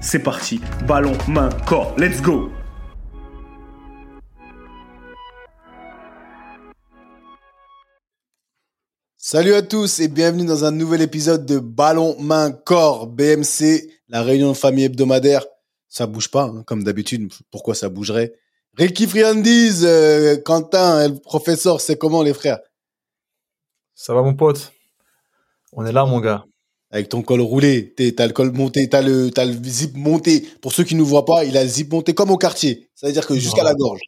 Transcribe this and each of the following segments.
c'est parti. Ballon, main, corps. Let's go Salut à tous et bienvenue dans un nouvel épisode de Ballon, main, corps, BMC, la réunion de famille hebdomadaire. Ça bouge pas, hein, comme d'habitude. Pourquoi ça bougerait? Ricky Friandise, euh, Quentin, le professeur, c'est comment les frères? Ça va mon pote? On est là mon gars avec ton col roulé, t'as le col monté, t'as le, as le zip monté. Pour ceux qui ne voient pas, il a le zip monté comme au quartier. C'est-à-dire que jusqu'à la gorge.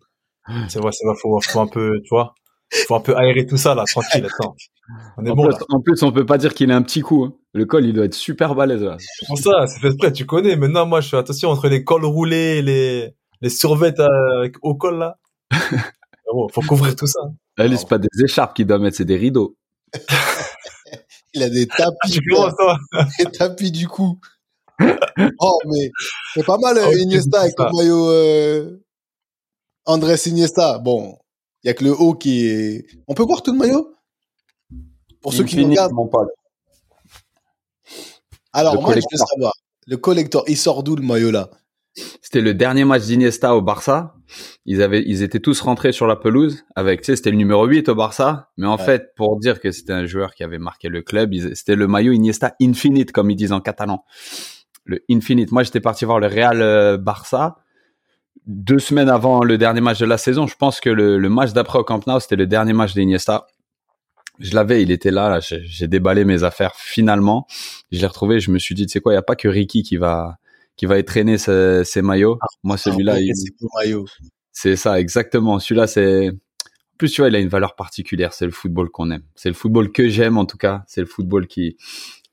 C'est vrai, c'est vrai, faut, faut un peu, tu vois, faut un peu aérer tout ça là, tranquille. Attends. On est en, bon, plus, en plus, on peut pas dire qu'il a un petit coup. Hein. Le col, il doit être super balèze là. Pour ça, c'est fait prêt, tu connais. Maintenant, moi, je fais attention entre les cols roulés, les les survêtes avec au col là. bon, faut couvrir tout ça. Là, c'est pas des écharpes qu'il doit mettre, c'est des rideaux. Il a des tapis. des tapis du coup. oh, mais c'est pas mal, oh, Iniesta avec le maillot euh, Andrés Iniesta. Bon, il y a que le haut qui est. On peut voir tout le maillot? Pour ceux qui nous regardent. Alors, moi, je veux savoir. Le collector, il sort d'où le maillot là? C'était le dernier match d'Iniesta au Barça. Ils avaient, ils étaient tous rentrés sur la pelouse avec, tu sais, c'était le numéro 8 au Barça. Mais en fait, pour dire que c'était un joueur qui avait marqué le club, c'était le maillot Iniesta Infinite, comme ils disent en catalan. Le Infinite. Moi, j'étais parti voir le Real euh, Barça. Deux semaines avant le dernier match de la saison, je pense que le, match d'après au Camp Nou, c'était le dernier match d'Iniesta. Je l'avais, il était là, là j'ai déballé mes affaires finalement. Je l'ai retrouvé, je me suis dit, tu sais quoi, il n'y a pas que Ricky qui va, qui va traîner ses, ses maillots. Ah, Moi, celui-là, c'est ça, exactement. Celui-là, c'est, en plus, tu vois, il a une valeur particulière. C'est le football qu'on aime. C'est le football que j'aime, en tout cas. C'est le football qui,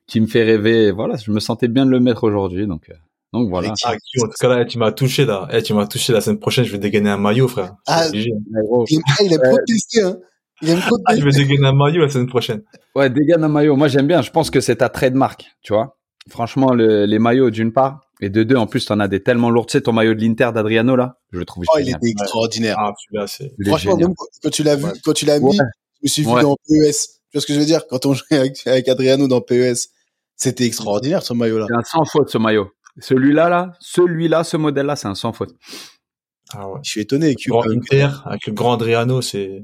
qui me fait rêver. Voilà, je me sentais bien de le mettre aujourd'hui, donc. Euh, donc voilà. Ah, en tout cas là, tu m'as touché là. Eh, tu m'as touché la semaine prochaine. Je vais dégainer un maillot, frère. Ah, il, il est protesté, hein. Il aime ah, je vais dégainer un maillot la semaine prochaine. Ouais, dégaine un maillot. Moi, j'aime bien. Je pense que c'est ta trademark, tu vois. Franchement, le, les maillots, d'une part, et de deux, en plus, t'en as des tellement lourds. Tu sais, ton maillot de l'Inter d'Adriano, là, je le trouve Oh, il était extraordinaire. Ah, celui-là, c'est... Franchement, même quand tu l'as vu, quand tu l'as mis, je me suis vu dans PES. Tu vois ce que je veux dire? Quand on jouait avec, avec Adriano dans PES, c'était extraordinaire, ce maillot-là. C'est un sans faute, ce maillot. Celui-là, là, celui-là, ce modèle-là, c'est un sans faute. Ah ouais. Je suis étonné. Que, grand Inter, avec le grand Adriano, c'est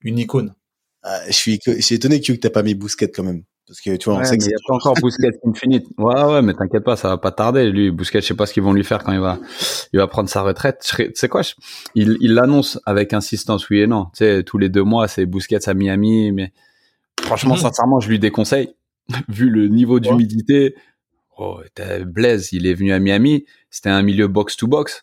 une icône. Ah, je suis, je suis étonné que t'as pas mis Bousquet quand même. Parce que tu vois, on sait que il y a pas encore Bousquet Infinite. Ouais, ouais, mais t'inquiète pas, ça va pas tarder. Lui, Bousquet, je sais pas ce qu'ils vont lui faire quand il va, il va prendre sa retraite. Tu sais quoi, il, il l'annonce avec insistance, oui et non. Tu sais, tous les deux mois, c'est Bousquet à Miami, mais franchement, mhm. sincèrement, je lui déconseille. Vu le niveau d'humidité, oh, Blaise, il est venu à Miami, c'était un milieu box to box.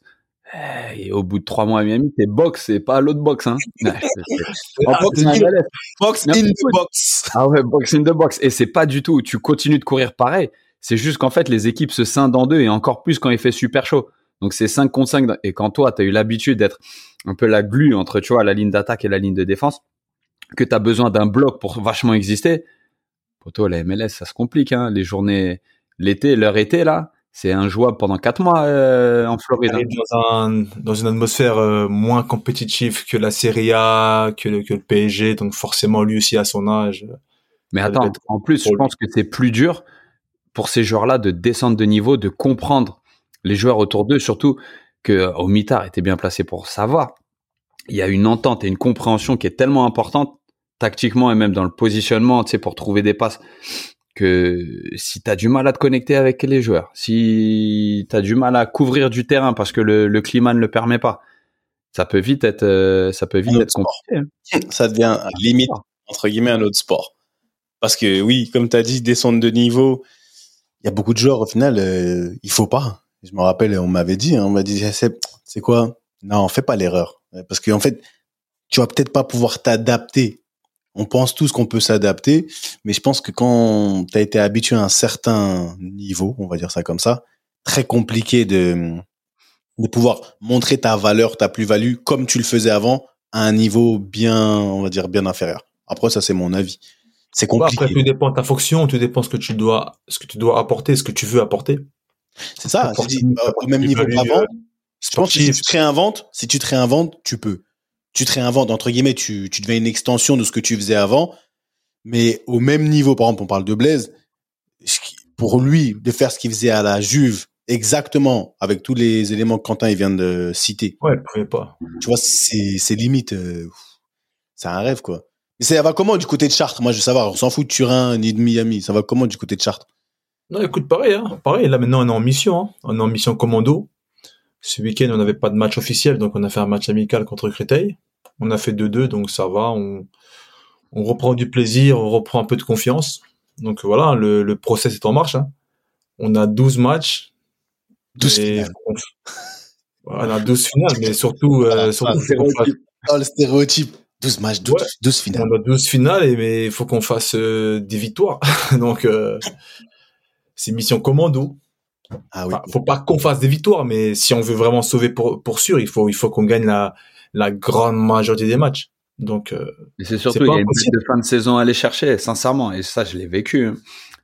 Et au bout de trois mois à Miami, t'es box et pas l'autre box. Hein. box, in, the box. Ah ouais, box in the box. Et c'est pas du tout, tu continues de courir pareil. C'est juste qu'en fait, les équipes se scindent en deux et encore plus quand il fait super chaud. Donc c'est 5 contre 5. Et quand toi, tu as eu l'habitude d'être un peu la glue entre, tu vois, la ligne d'attaque et la ligne de défense, que tu as besoin d'un bloc pour vachement exister, pour toi, la MLS, ça se complique. Hein. Les journées, l'été, leur été, là, c'est injouable pendant quatre mois euh, en Floride. Hein. Dans, dans une atmosphère euh, moins compétitive que la Serie A, que le, que le PSG, donc forcément lui aussi à son âge. Mais attends, en plus, je pense que c'est plus dur pour ces joueurs-là de descendre de niveau, de comprendre les joueurs autour d'eux, surtout que Omitar était bien placé pour savoir. Il y a une entente et une compréhension qui est tellement importante. tactiquement et même dans le positionnement, tu sais, pour trouver des passes, que si tu as du mal à te connecter avec les joueurs, si tu as du mal à couvrir du terrain parce que le, climat ne le permet pas, ça peut vite être, euh, ça peut vite être compliqué. Ça devient limite, entre guillemets, un autre sport. Parce que oui, comme tu as dit, descendre de niveau, il y a beaucoup de joueurs, au final, euh, il faut pas. Je me rappelle, on m'avait dit, hein, on m'a dit, c'est quoi? Non, fais pas l'erreur. Parce qu'en en fait, tu vas peut-être pas pouvoir t'adapter. On pense tous qu'on peut s'adapter, mais je pense que quand tu as été habitué à un certain niveau, on va dire ça comme ça, très compliqué de, de pouvoir montrer ta valeur, ta plus-value, comme tu le faisais avant, à un niveau bien, on va dire, bien inférieur. Après, ça, c'est mon avis. C'est compliqué. après, tout dépend de ta fonction, tout dépend ce que tu dois, ce que tu dois apporter, ce que tu veux apporter. C'est ça. Dis, euh, au même niveau qu'avant. Je pense que si tu te réinventes, si tu te réinventes, tu peux tu te réinventes, entre guillemets, tu, tu deviens une extension de ce que tu faisais avant, mais au même niveau, par exemple, on parle de Blaise, pour lui, de faire ce qu'il faisait à la Juve, exactement, avec tous les éléments que Quentin il vient de citer. Ouais, il pouvait pas. Tu vois, c'est, limite, euh, c'est un rêve, quoi. Mais ça va comment du côté de Chartres? Moi, je veux savoir, on s'en fout de Turin ni de Miami. Ça va comment du côté de Chartres? Non, écoute, pareil, hein, pareil. Là, maintenant, on est en mission. Hein. On est en mission commando. Ce week-end, on n'avait pas de match officiel, donc on a fait un match amical contre Créteil. On a fait 2-2, donc ça va. On, on, reprend du plaisir, on reprend un peu de confiance. Donc voilà, le, le process est en marche. Hein. On a 12 matchs. 12 finales. On, a 12 finales, mais surtout... Euh, surtout oh, le stéréotype. 12 matchs, 12, finales. On a 12 finales, et, mais il faut qu'on fasse euh, des victoires. donc, euh, c'est mission commando. Ah oui. faut pas qu'on fasse des victoires, mais si on veut vraiment sauver pour, pour sûr, il faut, il faut qu'on gagne la, la grande majorité des matchs. Donc, euh, c'est surtout il y a une de fin de saison à aller chercher, sincèrement. Et ça, je l'ai vécu. Hein.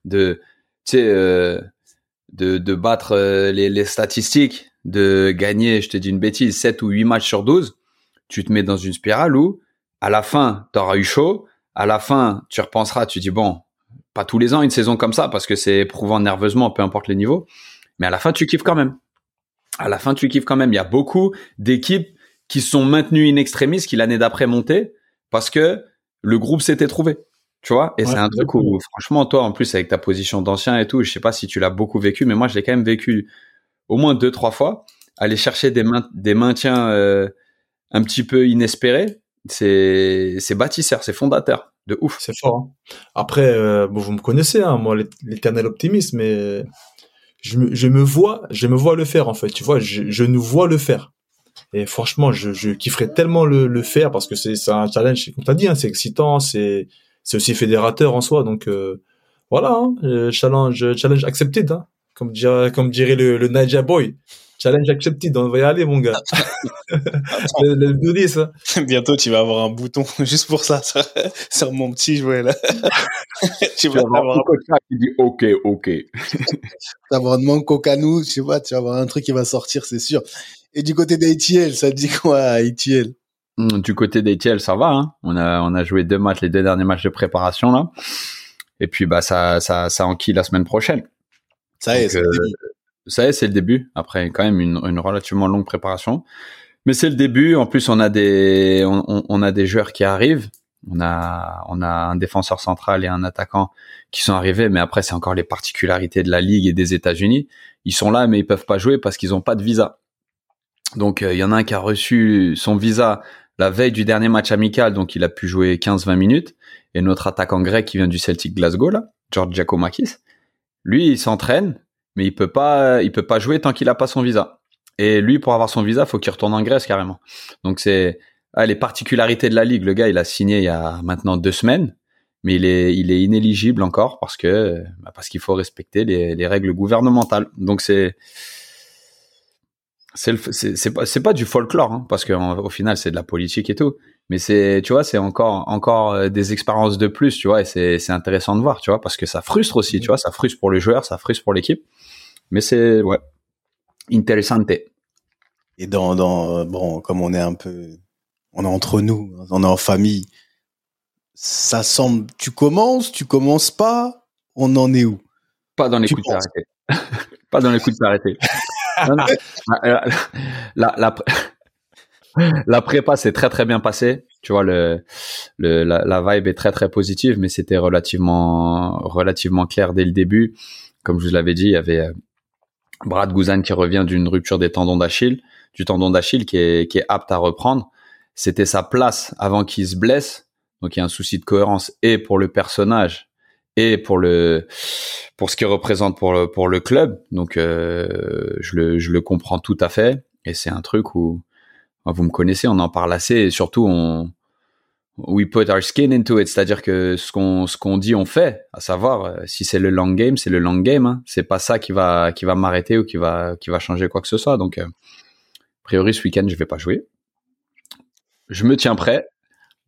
De, tu sais, euh, de, de battre euh, les, les, statistiques, de gagner, je te dis une bêtise, 7 ou 8 matchs sur 12. Tu te mets dans une spirale où, à la fin, tu auras eu chaud. À la fin, tu repenseras, tu dis, bon, pas tous les ans une saison comme ça parce que c'est éprouvant nerveusement, peu importe les niveaux. Mais à la fin, tu kiffes quand même. À la fin, tu kiffes quand même. Il y a beaucoup d'équipes qui sont maintenues in extremis, qui l'année d'après montaient parce que le groupe s'était trouvé. Tu vois? Et c'est un truc où, franchement, toi, en plus, avec ta position d'ancien et tout, je sais pas si tu l'as beaucoup vécu, mais moi, je l'ai quand même vécu au moins deux, trois fois. Aller chercher des, des maintiens euh, un petit peu inespérés, c'est bâtisseur, c'est fondateur. De ouf. C'est fort. Hein. Après, euh, bon, vous me connaissez, hein, moi, l'éternel optimiste, mais je me, je me vois, je me vois le faire en fait. Tu vois, je, je nous vois le faire. Et franchement, je, je kifferais tellement le, le faire parce que c'est un challenge, comme tu as dit, hein, c'est excitant, c'est aussi fédérateur en soi. Donc euh, voilà, hein, euh, challenge, challenge accepted, hein, comme, dirait, comme dirait le, le Naija Boy. Challenge accepted, on va y aller, mon gars. le, le ça. Bientôt, tu vas avoir un bouton juste pour ça sur, mon petit jouet, là. tu vas avoir un coach qui dit OK, OK. tu vas avoir un manque canou, je sais pas, tu vas avoir un truc qui va sortir, c'est sûr. Et du côté d'ATL, ça dit quoi, ATL hmm, Du côté d'ATL, ça va. Hein. on a on a joué deux matchs, les deux derniers matchs de préparation là. Et puis bah ça ça ça enquille la semaine prochaine. Ça y est, c'est début. Ça c'est le début. Après quand même une, relativement longue préparation, mais c'est le début. En plus, on a des on, a des joueurs qui arrivent. On a on a un défenseur central et un attaquant qui sont arrivés, mais après c'est encore les particularités de la ligue et des États-Unis. Ils sont là, mais ils peuvent pas jouer parce qu'ils ont pas de visa. Donc euh, il y en a un qui a reçu son visa la veille du dernier match amical, donc il a pu jouer 15-20 minutes. Et notre attaquant grec qui vient du Celtic Glasgow, là, George Giacomakis, lui, il s'entraîne, mais il peut pas, il peut pas jouer tant qu'il a pas son visa. Et lui, pour avoir son visa, faut qu'il retourne en Grèce carrément. Donc c'est ah, les particularités de la ligue. Le gars, il a signé il y a maintenant deux semaines, mais il est, il est inéligible encore parce que, bah, parce qu'il faut respecter les, les règles gouvernementales. Donc c'est, c'est pas pas du folklore hein, parce qu'au final c'est de la politique et tout mais c'est tu vois c'est encore encore euh, des expériences de plus tu vois et c'est c'est intéressant de voir tu vois parce que ça frustre aussi tu vois ça frustre pour les joueurs ça frustre pour l'équipe. Mais c'est ouais intéressante. Et dans dans bon comme on est un peu on est entre nous on est en famille ça semble tu commences tu commences pas on en est où? Pas dans les coups de arrêté pas dans les coups de arrêté la, la, la, prépa s'est très très bien passée. tu vois, le, la, la, vibe est très très positive, mais c'était relativement relativement clair dès le début. Comme je vous l'avais dit, il y avait euh, Brad Guzan qui revient d'une rupture des tendons d'Achille, du tendon d'Achille qui est qui est apte à reprendre. C'était sa place avant qu'il se blesse, donc il y a un souci de cohérence et pour le personnage et pour le pour ce qu'il représente pour le pour le club. Donc euh, je le je le comprends tout à fait et c'est un truc où vous me connaissez, on en parle assez et surtout on we put our skin into it, c'est-à-dire que ce qu'on ce qu'on dit on fait, à savoir euh, si c'est le long game, c'est le long game, hein. c'est pas ça qui va qui va m'arrêter ou qui va qui va changer quoi que ce soit. Donc euh, a priori ce week-end je vais pas jouer. Je me tiens prêt,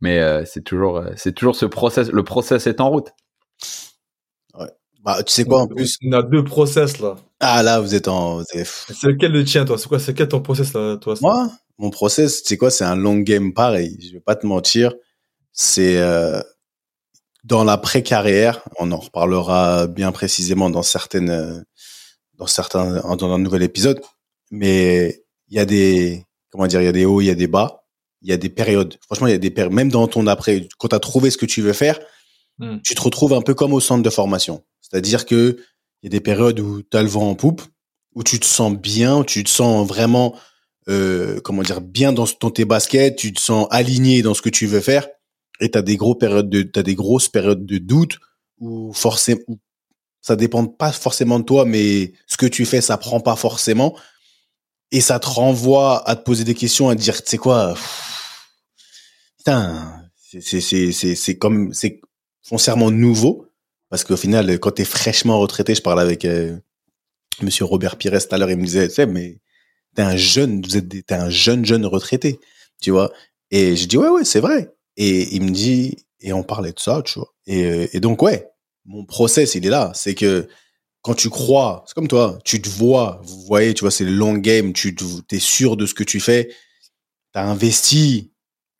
mais euh, c'est toujours c'est toujours ce process, le process est en route. Ouais. Bah tu sais quoi en plus, on a deux process là. Ah là vous êtes en. C'est lequel le tien toi? C'est quoi C'est quel ton process là toi Moi? Mon process, sais quoi, c'est un long game pareil. Je vais pas te mentir c'est euh, dans l'après-carrière. On en reparlera bien précisément dans certaines, dans certains, dans un nouvel épisode. Mais il y a des, comment dire, il y a des hauts, il y a des bas, il y a des périodes. Franchement, il y a des périodes. Même dans ton après, quand tu as trouvé ce que tu veux faire, hmm. tu te retrouves un peu comme au centre de formation. C'est-à-dire que il y a des périodes où tu as le vent en poupe, où tu te sens bien, où tu te sens vraiment, euh, comment dire, bien dans, dans tes baskets, tu te sens aligné dans ce que tu veux faire et t'as des gros périodes des grosses périodes de doute où forcément ça dépend pas forcément de toi mais ce que tu fais ça prend pas forcément et ça te renvoie à te poser des questions à te dire tu sais quoi putain c'est c'est c'est c'est comme c'est foncièrement nouveau parce qu'au final quand t'es fraîchement retraité je parlais avec euh, monsieur Robert Pires tout à l'heure il me disait tu sais mais t'es un jeune vous êtes t'es un jeune jeune retraité tu vois? Et je dis ouais ouais c'est vrai et il me dit, et on parlait de ça, tu vois? Et, euh, et donc, ouais, mon process, il est là. C'est que quand tu crois, c'est comme toi, tu te vois, vous voyez, tu vois, c'est le long game, tu es sûr de ce que tu fais, tu as investi,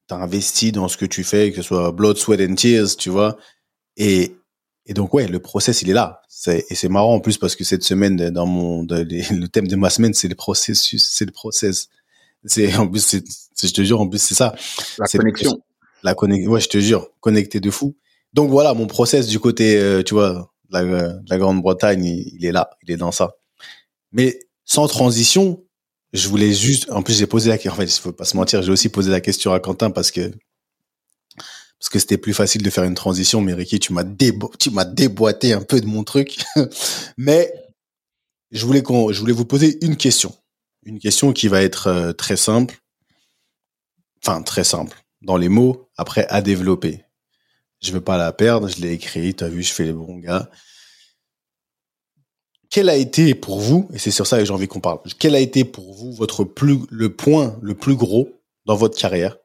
tu as investi dans ce que tu fais, que ce soit blood, sweat and tears, tu vois? Et, et donc, ouais, le process, il est là. et c'est marrant en plus parce que cette semaine, dans mon, le thème de ma semaine, c'est le processus, c'est le process. C'est, en plus, c'est, je te jure, en plus, c'est ça. La connexion. La connexion, ouais, je te jure, connecté de fou. Donc voilà, mon process du côté, euh, tu vois, la, la Grande-Bretagne, il, est là, il est dans ça. Mais sans transition, je voulais juste, en plus j'ai posé la question, en fait, il faut pas se mentir, j'ai aussi posé la question à Quentin parce que parce que c'était plus facile de faire une transition, mais Ricky, tu m'as déboîté un peu de mon truc. mais je voulais vous poser une question, une question qui va être euh, très simple, enfin très simple dans les mots, après à développer. Je veux pas la perdre, je l'ai écrit, tu as vu, je fais les bons gars. Quel a été pour vous, et c'est sur ça que j'ai envie qu'on parle, quel a été pour vous votre le point le plus gros dans votre carrière?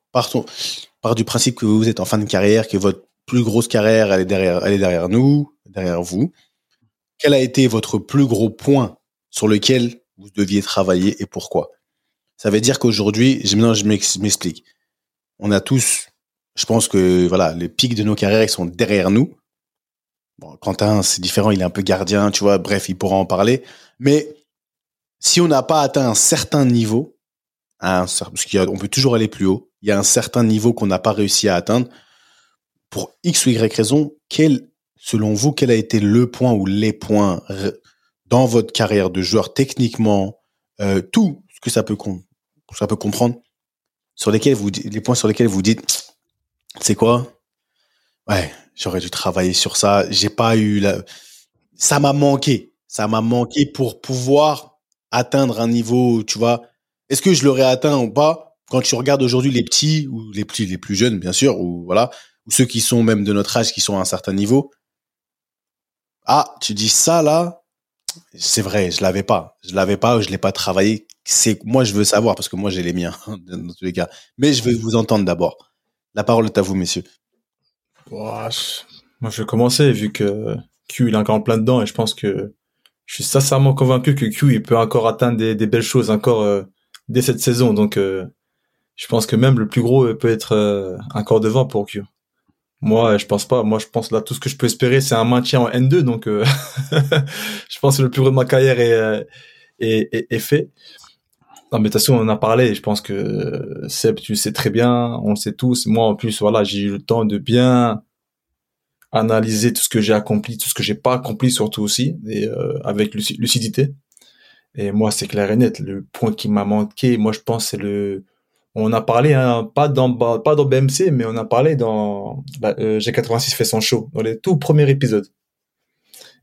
Par du principe que vous êtes en fin de carrière, que votre plus grosse carrière, elle est derrière, est derrière nous, derrière vous. Quel a été votre plus gros point sur lequel vous deviez travailler et pourquoi? Ça veut dire qu'aujourd'hui, je, je m'explique on a tous, je pense que voilà, les pics de nos carrières ils sont derrière nous. Quentin, c'est différent, il est un peu gardien, tu vois. Bref, il pourra en parler. Mais si on n'a pas atteint un certain niveau, parce qu'on peut toujours aller plus haut, il y a un certain niveau qu'on n'a pas réussi à atteindre. Pour X ou Y raison, quel, selon vous, quel a été le point ou les points dans votre carrière de joueur techniquement, euh, tout ce que ça peut, ça peut comprendre, sur lesquels vous, les points sur lesquels vous dites, c'est quoi? Ouais, j'aurais dû travailler sur ça. J'ai pas eu la, ça m'a manqué. Ça m'a manqué pour pouvoir atteindre un niveau, tu vois. Est-ce que je l'aurais atteint ou pas? Quand tu regardes aujourd'hui les petits ou les petits, les plus jeunes, bien sûr, ou voilà, ou ceux qui sont même de notre âge, qui sont à un certain niveau. Ah, tu dis ça là, c'est vrai, je l'avais pas. Je l'avais pas, je l'ai pas travaillé. C'est moi je veux savoir parce que moi j'ai les miens dans tous les cas. Mais je vais vous entendre d'abord. La parole est à vous, messieurs. moi je vais commencer vu que Q il est encore en plein dedans et je pense que je suis sincèrement convaincu que Q il peut encore atteindre des, belles choses encore euh, dès cette saison. Donc euh, je pense que même le plus gros peut être euh, encore devant pour Q. Moi, je pense pas. Moi, je pense là, tout ce que je peux espérer, c'est un maintien en N2. Donc, euh, je pense que le plus gros de ma carrière est, euh, est, est, fait. Non, mais de on en a parlé. Je pense que Seb, tu le sais très bien. On le sait tous. Moi, en plus, voilà, j'ai eu le temps de bien analyser tout ce que j'ai accompli, tout ce que j'ai pas accompli, surtout aussi, et euh, avec lucidité. Et moi, c'est clair et net. Le point qui m'a manqué, moi, je pense, c'est le. On a parlé, hein, pas dans pas dans BMC, mais on a parlé dans bah, euh, G86 fait son show dans les tout premiers épisodes.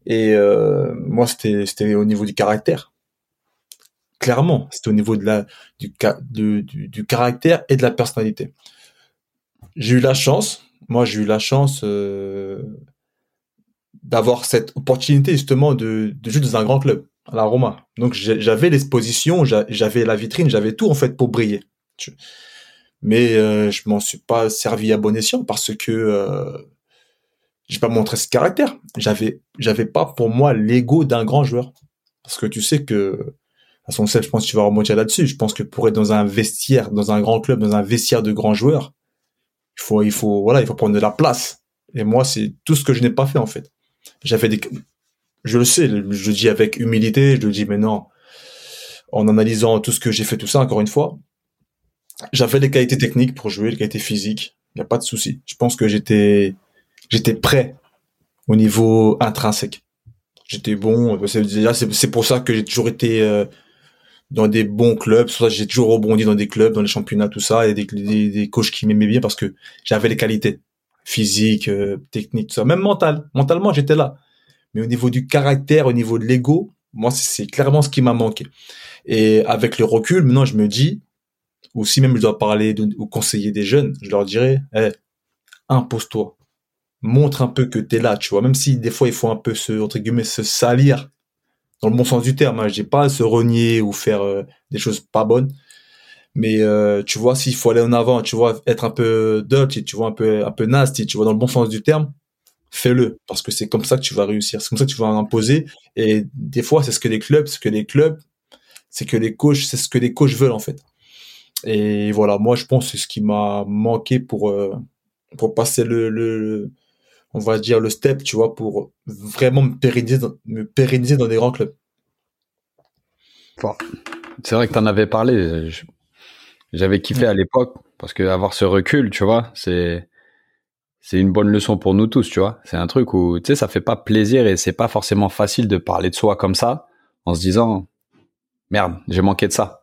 Et euh, moi, c'était c'était au niveau du caractère. Clairement, c'était au niveau de la du, du, caractère et de la personnalité. J'ai eu la chance, moi j'ai eu la chance euh, d'avoir cette opportunité justement de, de jouer dans un grand club, à la Roma. Donc j'avais l'exposition, j'avais la vitrine, j'avais tout en fait pour briller. Mais euh, je m'en suis pas servi à bon escient parce que euh, j'ai pas montré ce caractère. J'avais j'avais pas pour moi l'ego d'un grand joueur. Parce que tu sais que à son self, je pense que tu vas remonter là-dessus. Je pense que pour être dans un vestiaire, dans un grand club, dans un vestiaire de grands joueurs, il faut, il faut, voilà, il faut prendre de la place. Et moi, c'est tout ce que je n'ai pas fait, en fait. J'avais des, je le sais, je le dis avec humilité, je le dis maintenant, en analysant tout ce que j'ai fait, tout ça, encore une fois, j'avais les qualités techniques pour jouer, les qualités physiques. Il n'y a pas de souci. Je pense que j'étais, j'étais prêt au niveau intrinsèque. J'étais bon. C'est pour ça que j'ai toujours été euh, dans des bons clubs. J'ai toujours rebondi dans des clubs, dans les championnats, tout ça, et des, des, des coachs qui m'aimaient bien parce que j'avais les qualités physiques, euh, techniques, tout ça. Même mental. Mentalement, j'étais là. Mais au niveau du caractère, au niveau de l'ego, moi, c'est clairement ce qui m'a manqué. Et avec le recul, maintenant, je me dis, ou si même je dois parler ou conseiller des jeunes, je leur dirais, hey, impose-toi. Montre un peu que t'es là, tu vois. Même si des fois, il faut un peu se, entre guillemets, se salir dans le bon sens du terme. Hein. Je dis pas se renier ou faire euh, des choses pas bonnes, mais euh, tu vois, s'il faut aller en avant, tu vois, être un peu dirty, tu vois, un peu un peu nasty, tu vois, dans le bon sens du terme, fais-le parce que c'est comme ça que tu vas réussir, c'est comme ça que tu vas imposer. Et des fois, c'est ce que les clubs, ce que les clubs, c'est que les coachs, c'est ce que les coachs veulent en fait. Et voilà, moi, je pense que c'est ce qui m'a manqué pour euh, pour passer le, le on va dire, le step, tu vois, pour vraiment me pérenniser dans, me pérenniser dans des grands clubs. C'est vrai que tu en avais parlé. J'avais kiffé à l'époque parce que avoir ce recul, tu vois, c'est c'est une bonne leçon pour nous tous, tu vois. C'est un truc où tu sais, ça fait pas plaisir et c'est pas forcément facile de parler de soi comme ça en se disant merde, j'ai manqué de ça.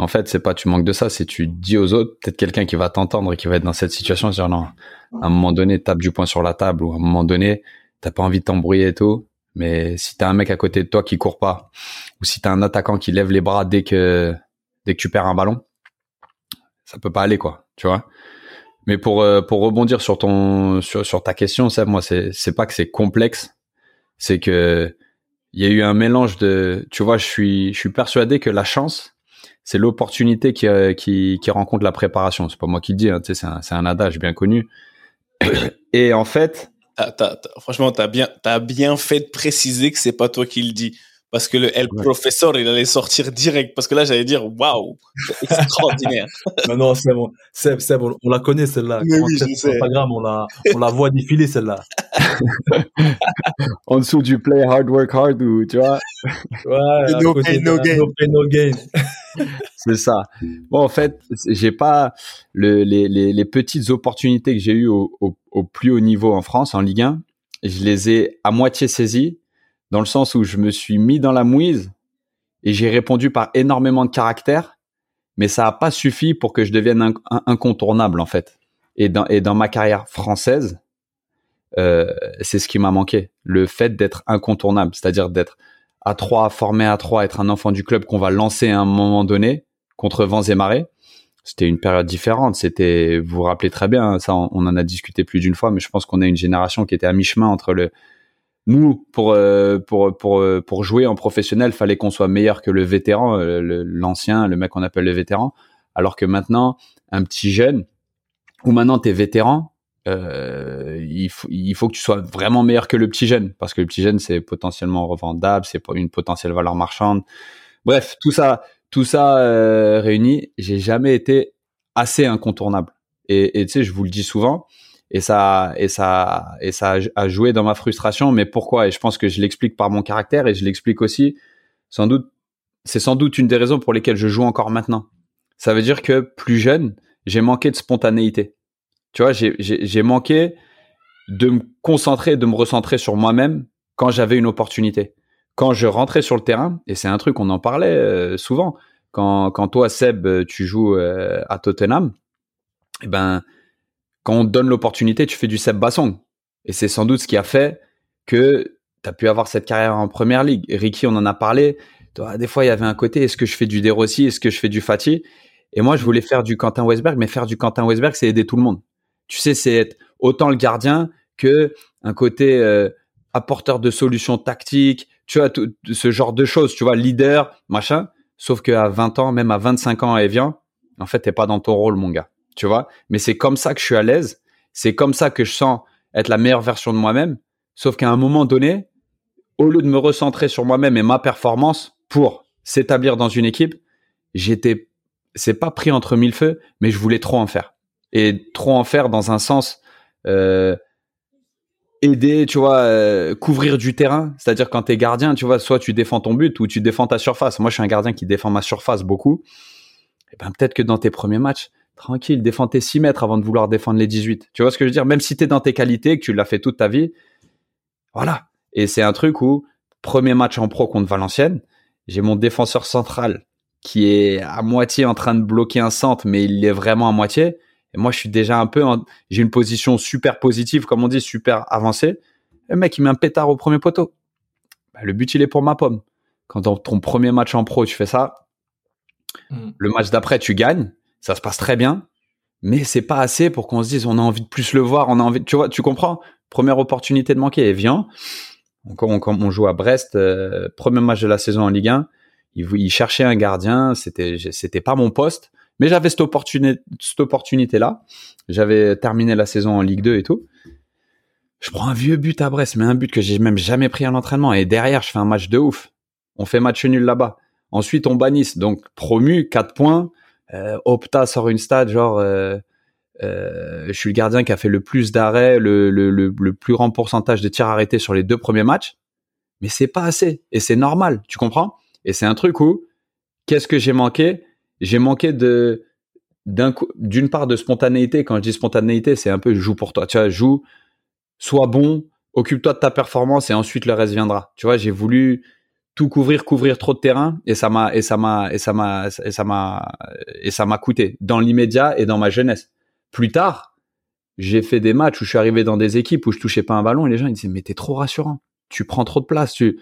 En fait, c'est pas tu manques de ça, c'est tu dis aux autres, peut-être quelqu'un qui va t'entendre et qui va être dans cette situation, dire non, à un moment donné, tape du poing sur la table ou à un moment donné, t'as pas envie de t'embrouiller et tout. Mais si t'as un mec à côté de toi qui court pas, ou si t'as un attaquant qui lève les bras dès que dès que tu perds un ballon, ça peut pas aller quoi, tu vois. Mais pour euh, pour rebondir sur ton sur ta question, ça, moi c'est c'est pas que c'est complexe, c'est que il y a eu un mélange de, tu vois, je suis je suis persuadé que la chance c'est l'opportunité qui, euh, qui, qui, rencontre la préparation. C'est pas moi qui le dis, hein, c'est un, un adage bien connu. Et en fait, franchement, t'as bien, as bien fait de préciser que c'est pas toi qui le dis. Parce que le El Professeur, il allait sortir direct. Parce que là, j'allais dire, waouh, extraordinaire. non, non, c'est bon. C'est bon. On la connaît, celle-là. Mais oui, je sais. Instagram, on la, on la voit défiler, celle-là. en dessous du play hard, work hard, ou, tu vois. Ouais, no pain, no gain. No pain, no gain. c'est ça. Bon, en fait, j'ai pas le, les, les, les, petites opportunités que j'ai eues au, au, au plus haut niveau en France, en Ligue 1. Je les ai à moitié saisies dans le sens où je me suis mis dans la mouise et j'ai répondu par énormément de caractère, mais ça n'a pas suffi pour que je devienne incontournable en fait. Et dans, et dans ma carrière française, euh, c'est ce qui m'a manqué, le fait d'être incontournable, c'est-à-dire d'être à trois, formé à trois, être un enfant du club qu'on va lancer à un moment donné contre vents et marées. C'était une période différente. C'était, vous vous rappelez très bien, ça, on, on en a discuté plus d'une fois, mais je pense qu'on a une génération qui était à mi-chemin entre le, nous, pour, euh, pour, pour, euh, pour jouer en professionnel, fallait qu'on soit meilleur que le vétéran, euh, l'ancien, le, mec qu'on appelle le vétéran. Alors que maintenant, un petit jeune, ou maintenant tu es vétéran, euh, il, faut, il faut que tu sois vraiment meilleur que le petit jeune, parce que le petit jeune, c'est potentiellement revendable, c'est une potentielle valeur marchande. Bref, tout ça, tout ça euh, réuni, j'ai jamais été assez incontournable. Et tu sais, je vous le dis souvent, et ça et ça et ça a joué dans ma frustration mais pourquoi? Et je pense que je l'explique par mon caractère et je l'explique aussi sans doute c'est sans doute une des raisons pour lesquelles je joue encore maintenant. Ça veut dire que plus jeune, j'ai manqué de spontanéité. Tu vois, j'ai manqué de me concentrer, de me recentrer sur moi-même quand j'avais une opportunité. Quand je rentrais sur le terrain, et c'est un truc, on en parlait euh, souvent, quand, quand toi, Seb, tu joues euh, à Tottenham, eh ben, quand on te donne l'opportunité, tu fais du Seb Basson. Et c'est sans doute ce qui a fait que tu as pu avoir cette carrière en première ligue. Ricky, on en a parlé. Des fois, il y avait un côté, est-ce que je fais du Derossi, est-ce que je fais du Fatih Et moi, je voulais faire du Quentin Westberg, mais faire du Quentin Westberg, c'est aider tout le monde. Tu sais, c'est être autant le gardien que un côté euh, apporteur de solutions tactiques, tu vois, tout, ce genre de choses, tu vois, leader, machin. Sauf qu'à 20 ans, même à 25 ans, elle vient, en fait, t'es pas dans ton rôle, mon gars. Tu vois Mais c'est comme ça que je suis à l'aise. C'est comme ça que je sens être la meilleure version de moi-même. Sauf qu'à un moment donné, au lieu de me recentrer sur moi-même et ma performance pour s'établir dans une équipe, j'étais, c'est pas pris entre mille feux, mais je voulais trop en faire. Et trop en faire dans un sens, euh, aider, tu vois, euh, couvrir du terrain. C'est-à-dire quand tu es gardien, tu vois, soit tu défends ton but ou tu défends ta surface. Moi, je suis un gardien qui défend ma surface beaucoup. Et ben peut-être que dans tes premiers matchs, tranquille, défends tes 6 mètres avant de vouloir défendre les 18. Tu vois ce que je veux dire? Même si tu es dans tes qualités, que tu l'as fait toute ta vie, voilà. Et c'est un truc où, premier match en pro contre Valenciennes, j'ai mon défenseur central qui est à moitié en train de bloquer un centre, mais il est vraiment à moitié. Et moi, je suis déjà un peu, j'ai une position super positive, comme on dit, super avancée. Le mec, il met un pétard au premier poteau. Bah, le but, il est pour ma pomme. Quand dans ton premier match en pro, tu fais ça, mm. le match d'après, tu gagnes, ça se passe très bien, mais c'est pas assez pour qu'on se dise, on a envie de plus le voir, on a envie, tu vois, tu comprends? Première opportunité de manquer, et vient. On, on, joue à Brest, euh, premier match de la saison en Ligue 1. Il, il cherchait un gardien, c'était, c'était pas mon poste mais j'avais cette opportunité, cette opportunité-là. J'avais terminé la saison en Ligue 2 et tout. Je prends un vieux but à Brest, mais un but que j'ai même jamais pris à l'entraînement. Et derrière, je fais un match de ouf. On fait match nul là-bas. Ensuite, on bannisse. Donc, promu, 4 points. Euh, Opta sort une stade, genre, euh, euh, je suis le gardien qui a fait le plus d'arrêts, le, le, le, le, plus grand pourcentage de tirs arrêtés sur les deux premiers matchs. Mais c'est pas assez. Et c'est normal, tu comprends? Et c'est un truc où, qu'est-ce que j'ai manqué? j'ai manqué de d'une part de spontanéité. Quand je dis spontanéité, c'est un peu joue pour toi. Tu vois, joue, sois bon, occupe-toi de ta performance et ensuite le reste viendra. Tu vois, j'ai voulu tout couvrir, couvrir trop de terrain. Et ça m'a et ça m'a et ça m'a et ça m'a et ça m'a coûté dans l'immédiat et dans ma jeunesse. Plus tard, j'ai fait des matchs où je suis arrivé dans des équipes où je touchais pas un ballon et les gens ils disaient mais t'es trop rassurant, tu prends trop de place, tu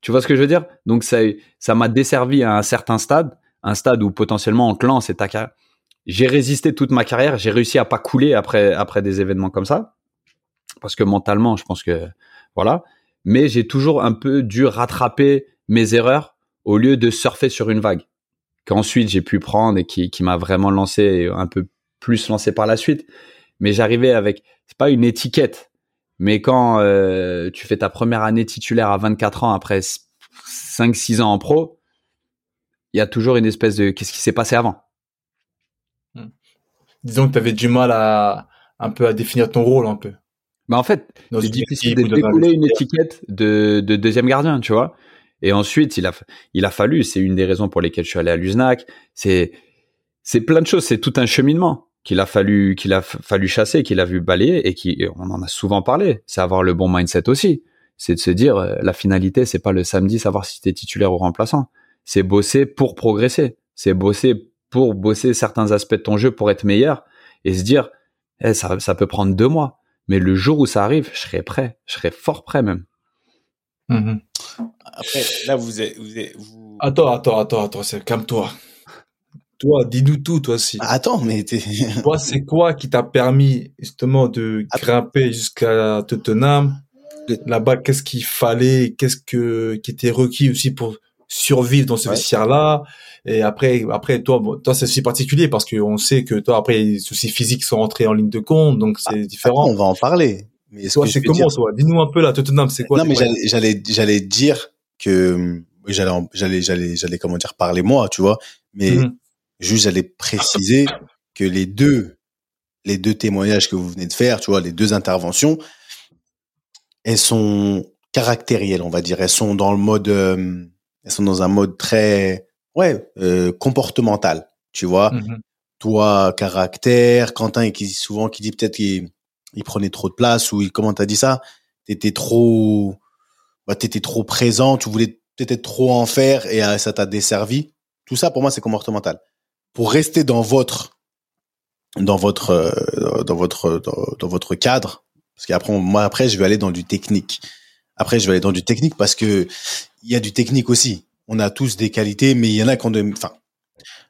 tu vois ce que je veux dire? Donc ça ça m'a desservi à un certain stade un stade où potentiellement en clan c'est ta carrière. J'ai résisté toute ma carrière, j'ai réussi à pas couler après après des événements comme ça. Parce que mentalement, je pense que voilà, mais j'ai toujours un peu dû rattraper mes erreurs au lieu de surfer sur une vague qu'ensuite j'ai pu prendre et qui, qui m'a vraiment lancé un peu plus lancé par la suite. Mais j'arrivais avec, c'est pas une étiquette, mais quand euh, tu fais ta première année titulaire à 24 ans après 5-6 ans en pro, il y a toujours une espèce de qu'est-ce qui s'est passé avant? Hmm. Disons que tu avais du mal à un peu à définir ton rôle un peu. Mais en fait, c'est difficile de découler une étiquette de, de, deuxième gardien, tu vois. Et ensuite, il a, il a fallu, c'est une des raisons pour lesquelles je suis allé à l'USNAC, c'est, c'est plein de choses, c'est tout un cheminement qu'il a fallu, qu'il a fallu chasser, qu'il a vu balayer et qui, on en a souvent parlé, c'est avoir le bon mindset aussi. C'est de se dire, euh, la finalité, c'est pas le samedi savoir si tu es titulaire ou remplaçant c'est bosser pour progresser. C'est bosser pour bosser certains aspects de ton jeu pour être meilleur et se dire, eh, ça, ça peut prendre deux mois. Mais le jour où ça arrive, je serai prêt. Je serai fort prêt même. Mm-hmm. Après, là, vous êtes, vous, êtes, vous... Attends, attends, attends, attends, calme-toi. Toi, dis-nous tout, toi aussi. Attends, mais toi, c'est quoi qui t'a permis justement de grimper jusqu'à Tottenham Là-bas, qu'est-ce qu'il fallait? Qu'est-ce que qui était requis aussi pour survivre dans ce vestiaire-là? Et après, après toi, toi c'est aussi particulier parce qu'on sait que toi, après, les soucis physiques sont entrés en ligne de compte, donc c'est ah, différent. on va en parler. Mais toi, c'est comment, toi? Dis-nous un peu là, Tottenham, c'est quoi? Non, mais j'allais, j'allais dire que j'allais, j'allais, j'allais, j'allais comment dire parler moi, tu vois. Mais mhm. juste, j'allais préciser que les deux, les deux témoignages que vous venez de faire, tu vois, les deux interventions, elles sont caractérielles, on va dire. Elles sont dans le mode euh, elles sont dans un mode très, ouais, euh, comportemental. Tu vois, Mhm. toi, caractère, Quentin qui souvent qui dit peut-être qu'il il prenait trop de place ou il, comment t'as dit ça? T'étais trop, bah, t'étais trop présent, tu voulais peut-être trop en faire et euh, ça t'a desservi. Tout ça pour moi c'est comportemental. Pour rester dans votre, dans votre, euh, dans votre, dans, votre cadre, parce qu'après moi après je vais aller dans du technique. Après je vais aller dans du technique parce que il y a du technique aussi. On a tous des qualités, mais il y en a qu'on de, enfin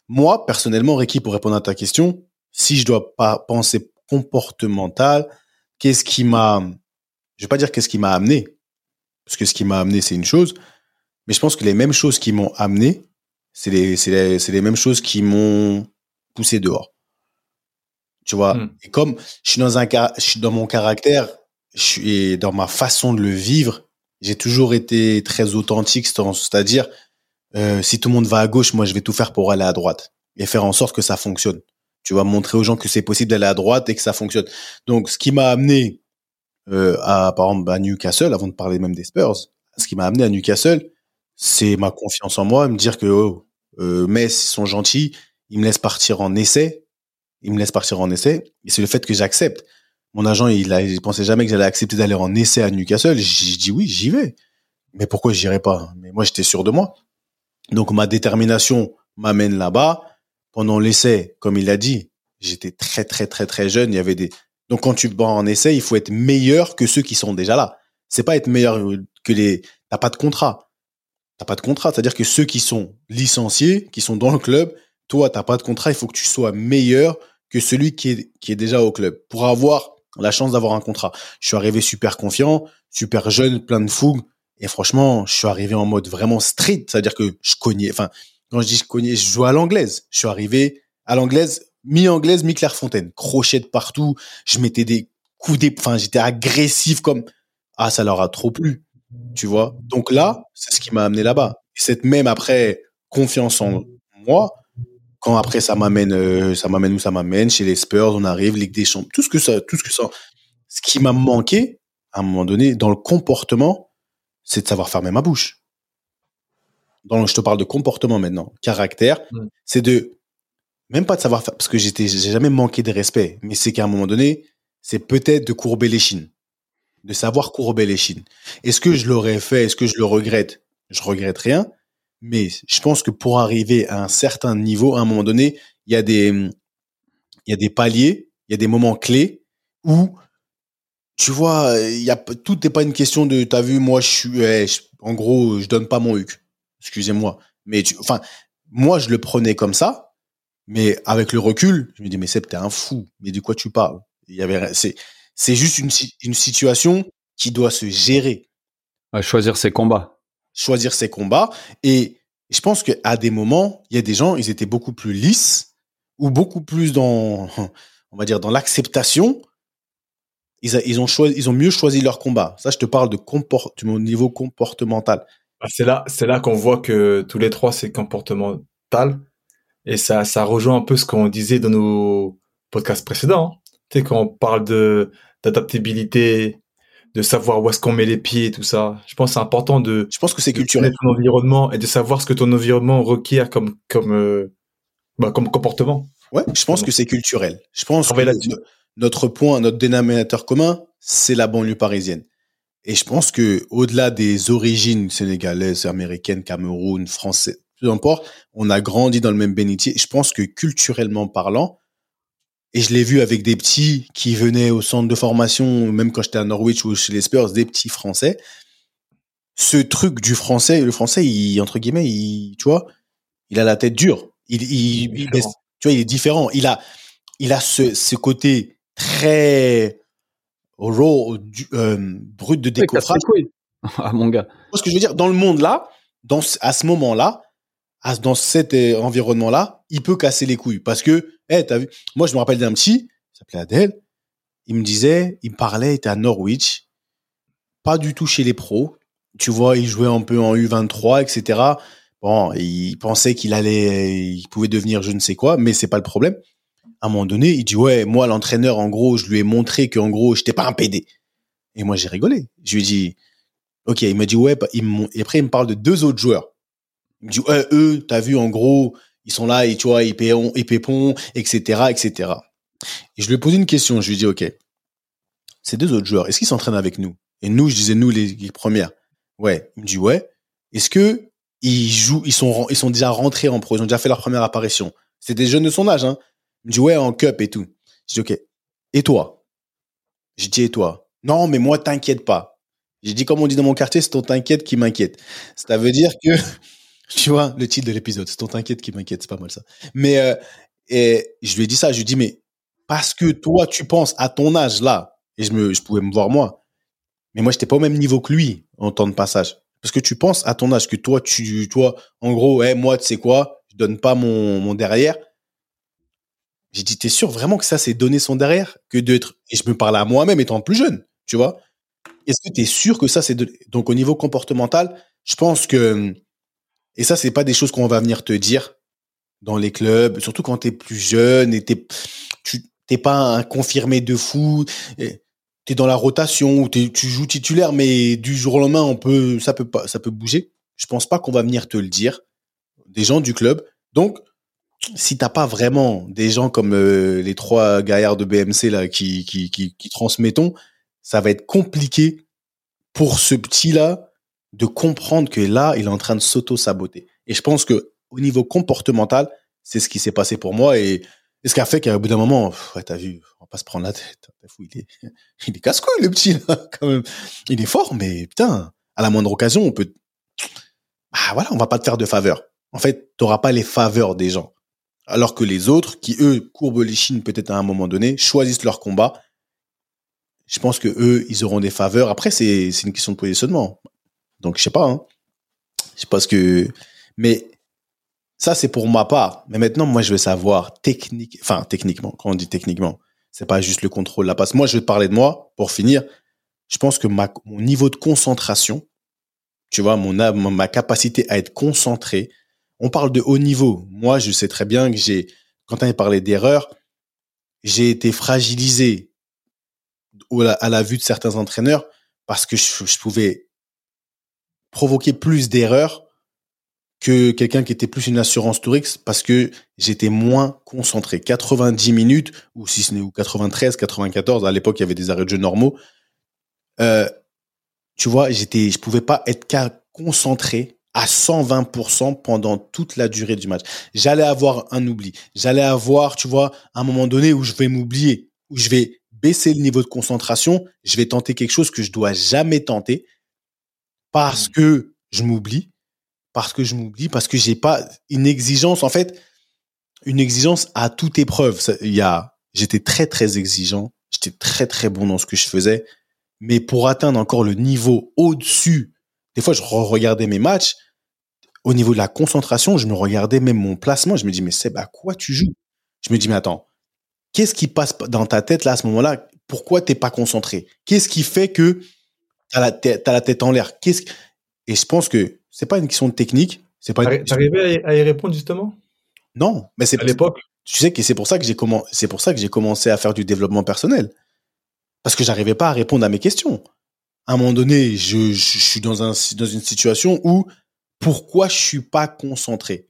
moi, personnellement, Ricky, pour répondre à ta question, si je dois pas penser comportemental, qu'est-ce qui m'a, je vais pas dire qu'est-ce qui m'a amené, parce que ce qui m'a amené, c'est une chose, mais je pense que les mêmes choses qui m'ont amené, c'est les, mêmes choses qui m'ont poussé dehors. Tu vois? Mm. Et comme je suis dans un, car- je suis dans mon caractère, je suis et dans ma façon de le vivre, j'ai toujours été très authentique, c'est-à-dire, euh, si tout le monde va à gauche, moi je vais tout faire pour aller à droite et faire en sorte que ça fonctionne. Tu vas montrer aux gens que c'est possible d'aller à droite et que ça fonctionne. Donc, ce qui m'a amené euh, à, par exemple, à Newcastle, avant de parler même des Spurs, ce qui m'a amené à Newcastle, c'est ma confiance en moi, me dire que oh, euh, Metz, ils sont gentils, ils me laissent partir en essai, ils me laissent partir en essai, et c'est le fait que j'accepte. Mon agent, il, a, il pensait jamais que j'allais accepter d'aller en essai à Newcastle. J'ai dit oui, j'y vais. Mais pourquoi j'irais pas? Mais moi, j'étais sûr de moi. Donc ma détermination m'amène là-bas. Pendant l'essai, comme il l'a dit, j'étais très très très très jeune. Il y avait des donc quand tu vas en essai, il faut être meilleur que ceux qui sont déjà là. C'est pas être meilleur que les. T'as pas de contrat. T'as pas de contrat. C'est-à-dire que ceux qui sont licenciés, qui sont dans le club, toi t'as pas de contrat. Il faut que tu sois meilleur que celui qui est qui est déjà au club pour avoir la chance d'avoir un contrat. Je suis arrivé super confiant, super jeune, plein de fougue. Et franchement, je suis arrivé en mode vraiment street, c'est-à-dire que je cognais, enfin, quand je dis je cognais, je jouais à l'anglaise. Je suis arrivé à l'anglaise, mi-anglaise, mi-Clairefontaine. Crochet de partout, je mettais des coups des, enfin, j'étais agressif comme, ah, ça leur a trop plu, tu vois. Donc là, c'est ce qui m'a amené là-bas. Et cette même après confiance en moi, quand après ça m'amène, euh, ça m'amène où ça m'amène, chez les Spurs, on arrive, Ligue des Champions, tout ce que ça, tout ce que ça, ce qui m'a manqué, à un moment donné, dans le comportement, c'est de savoir fermer ma bouche. Dans, je te parle de comportement maintenant, caractère, c'est de même pas de savoir faire, parce que j'étais, j'ai jamais manqué de respect, mais c'est qu'à un moment donné, c'est peut-être de courber les chines, de savoir courber les chines. Est-ce que je l'aurais fait? Est-ce que je le regrette? Je regrette rien, mais je pense que pour arriver à un certain niveau, à un moment donné, il y a des, il y a des paliers, il y a des moments clés où tu vois, il y a tout n'est pas une question de t'as vu moi je suis eh, en gros je donne pas mon huc. Excusez-moi, mais tu, enfin moi je le prenais comme ça, mais avec le recul, je me dis mais Seb t'es un fou, mais de quoi tu parles? Il y avait c'est c'est juste une une situation qui doit se gérer, À choisir ses combats. choisir ses combats et je pense que à des moments, il y a des gens, ils étaient beaucoup plus lisses ou beaucoup plus dans on va dire dans l'acceptation ils, a- ils ont choisi, ils ont mieux choisi leur combat. Ça, je te parle de comportement, au niveau comportemental. Bah, C'est là, c'est là qu'on voit que tous les trois, c'est comportemental. Et ça, ça rejoint un peu ce qu'on disait dans nos podcasts précédents. hein. Tu sais, quand on parle de, d'adaptabilité, de savoir où est-ce qu'on met les pieds tout ça. Je pense que c'est important de, Je pense que c'est culturel. connaître ton environnement et de savoir ce que ton environnement requiert comme, comme, euh, bah, comme comportement. Ouais, je pense que c'est culturel. Je pense que notre point, notre dénominateur commun, c'est la banlieue parisienne. Et je pense que au-delà des origines sénégalaises, américaines, Cameroun, français, peu importe, on a grandi dans le même bénitier. Je pense que culturellement parlant, et je l'ai vu avec des petits qui venaient au centre de formation, même quand j'étais à Norwich ou chez les Spurs, des petits français. Ce truc du français, le français, il, entre guillemets, il, tu vois, il a la tête dure. Il, tu vois, il est différent. Il a, il a ce, ce côté très raw, du- euh, brut de décoffrage. Ah, mon gars. Ce que je veux dire? Dans le monde là, dans, à ce moment-là, dans cet euh, environnement-là, il peut casser les couilles. Parce que, eh, t'as vu Moi, je me rappelle d'un petit, il s'appelait Adèle, il me disait, il me parlait, il était à Norwich, pas du tout chez les pros. Tu vois, il jouait un peu en U23, etc. Bon, il pensait qu'il allait, il pouvait devenir je ne sais quoi, mais c'est pas le problème. À un moment donné, il dit ouais, moi l'entraîneur, en gros, je lui ai montré que en gros, j'étais pas un PD. Et moi, j'ai rigolé. Je lui ai dit, ok, il m'a dit ouais, bah, il et après il me parle de deux autres joueurs. Il me dit, ouais, eux, t'as vu, en gros, ils sont là, et tu vois, ils paieront, ils pépont, etc., etc. Et je lui ai posé une question. Je lui ai dit, OK, ces deux autres joueurs, est-ce qu'ils s'entraînent avec nous? Et nous, je disais, nous, les, premières. Ouais. Il me dit, ouais. Est-ce que ils jouent, ils sont, ils sont déjà rentrés en pro, ils ont déjà fait leur première apparition? C'est des jeunes de son âge, hein. Il me dit, ouais, en cup et tout. Je dis, OK. Et toi? J'ai dit, et toi? Non, mais moi, t'inquiète pas. J'ai dit, comme on dit dans mon quartier, c'est ton t'inquiète qui m'inquiète. Ça veut dire que, tu vois, le titre de l'épisode, c'est ton t'inquiète qui m'inquiète, c'est pas mal ça. Mais, euh, je lui ai dit ça, je lui ai dit, mais parce que toi, tu penses à ton âge là, et je me, je pouvais me voir moi, mais moi, j'étais pas au même niveau que lui en temps de passage. Parce que tu penses à ton âge que toi, tu, toi, en gros, hey, moi, tu sais quoi, je donne pas mon, mon derrière. J'ai dit, t'es sûr vraiment que ça, c'est donner son derrière que d'être, et je me parlais à moi-même étant plus jeune, tu vois. Est-ce que tu es sûr que ça, c'est de... donc au niveau comportemental, je pense que, et ça, c'est pas des choses qu'on va venir te dire dans les clubs, surtout quand tu es plus jeune et t'es, tu t'es pas un confirmé de fou, tu es dans la rotation ou tu joues titulaire, mais du jour au lendemain, on peut, ça peut pas, ça peut bouger. Je pense pas qu'on va venir te le dire, des gens du club. Donc, si t'as pas vraiment des gens comme euh, les trois gaillards de BMC là qui, qui, qui, qui transmettons, ça va être compliqué pour ce petit là de comprendre que là, il est en train de s'auto-saboter. Et je pense que au niveau comportemental, c'est ce qui s'est passé pour moi et, ce qui a fait qu'à bout d'un moment, t'as vu, on va pas se prendre la tête. Il est, il est casse-couille, le petit, là, quand même. Il est fort, mais putain, à la moindre occasion, on peut, bah voilà, on va pas te faire de faveur. En fait, t'auras pas les faveurs des gens. Alors que les autres, qui eux, courbent les chines peut-être à un moment donné, choisissent leur combat. Je pense que eux, ils auront des faveurs. Après, c'est une question de positionnement. Donc, je sais pas, hein. Je sais pas ce que, mais ça, c'est pour ma part. Mais maintenant, moi, je veux savoir technique, enfin, techniquement, quand on dit techniquement, c'est pas juste le contrôle la passe. Moi, je vais te parler de moi pour finir. Je pense que mon niveau de concentration, tu vois, mon, ma capacité à être concentré, on parle de haut niveau. Moi, je sais très bien que j'ai, quand on parlé d'erreur, j'ai été fragilisé à la vue de certains entraîneurs parce que je pouvais provoquer plus d'erreurs que quelqu'un qui était plus une assurance Tourix parce que j'étais moins concentré. 90 minutes, ou si ce n'est ou 93, 94, à l'époque, il y avait des arrêts de jeu normaux. Euh, tu vois, j'étais, je pouvais pas être concentré à 120% pendant toute la durée du match. J'allais avoir un oubli. J'allais avoir, tu vois, un moment donné où je vais m'oublier, où je vais baisser le niveau de concentration, je vais tenter quelque chose que je dois jamais tenter parce mmh. que je m'oublie parce que je m'oublie, parce que j'ai pas une exigence, en fait, une exigence à toute épreuve. Il y a, j'étais très, très exigeant. J'étais très, très bon dans ce que je faisais. Mais pour atteindre encore le niveau au-dessus, des fois, je regardais mes matchs. Au niveau de la concentration, je me regardais même mon placement. Je me dis, mais c'est à quoi tu joues? Je me dis, mais attends, qu'est-ce qui passe dans ta tête là à ce moment-là? Pourquoi t'es pas concentré? Qu'est-ce qui fait que t'as la tête, as la tête en l'air? Qu'est-ce et je pense que c'est pas une question de technique. C'est pas. T'arrivais à y répondre justement? Non, mais c'est à l'époque? Tu sais que c'est pour ça que j'ai commencé. C'est pour ça que j'ai commencé à faire du développement personnel parce que j'arrivais pas à répondre à mes questions. À un moment donné, je, je, suis dans un dans une situation où pourquoi je suis pas concentré?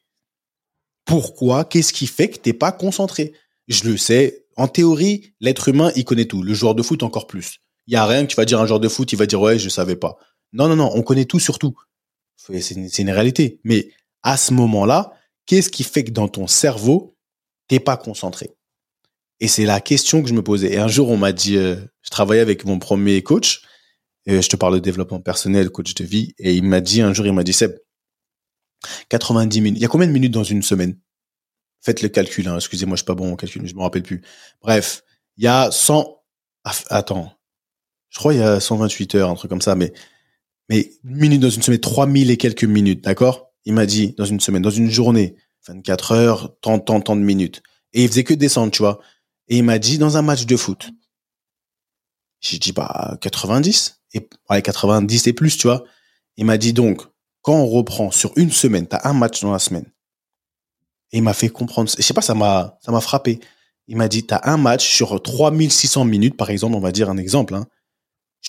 Pourquoi? Qu'est-ce qui fait que t'es pas concentré? Je le sais. En théorie, l'être humain, il connaît tout. Le joueur de foot encore plus. Il y a rien que tu vas dire un joueur de foot, il va dire ouais, je savais pas. Non, non, non, on connaît tout sur tout c'est une, réalité. Mais à ce moment-là, qu'est-ce qui fait que dans ton cerveau, t'es pas concentré? Et c'est la question que je me posais. Et un jour, on m'a dit, euh, je travaillais avec mon premier coach, je te parle de développement personnel, coach de vie, et il m'a dit un jour, il m'a dit, Seb, 90 minutes. Il y a combien de minutes dans une semaine? Faites le calcul. Hein. Excusez-moi, je suis pas bon au calcul, je me rappelle plus. Bref, il y a 100. Attends, je crois il y a 128 heures, un truc comme ça, mais mais minute dans une semaine, 3000 et quelques minutes, d'accord? Il m'a dit, dans une semaine, dans une journée, 24 heures, tant, tant, tant de minutes. Et il faisait que descendre, tu vois. Et il m'a dit, dans un match de foot, j'ai dit, bah, 90. Et, ouais, 90 et plus, tu vois. Il m'a dit donc, quand on reprend sur une semaine, t'as un match dans la semaine. Et il m'a fait comprendre, je sais pas, ça m'a, ça m'a frappé. Il m'a dit, t'as un match sur 3600 minutes, par exemple, on va dire un exemple, hein.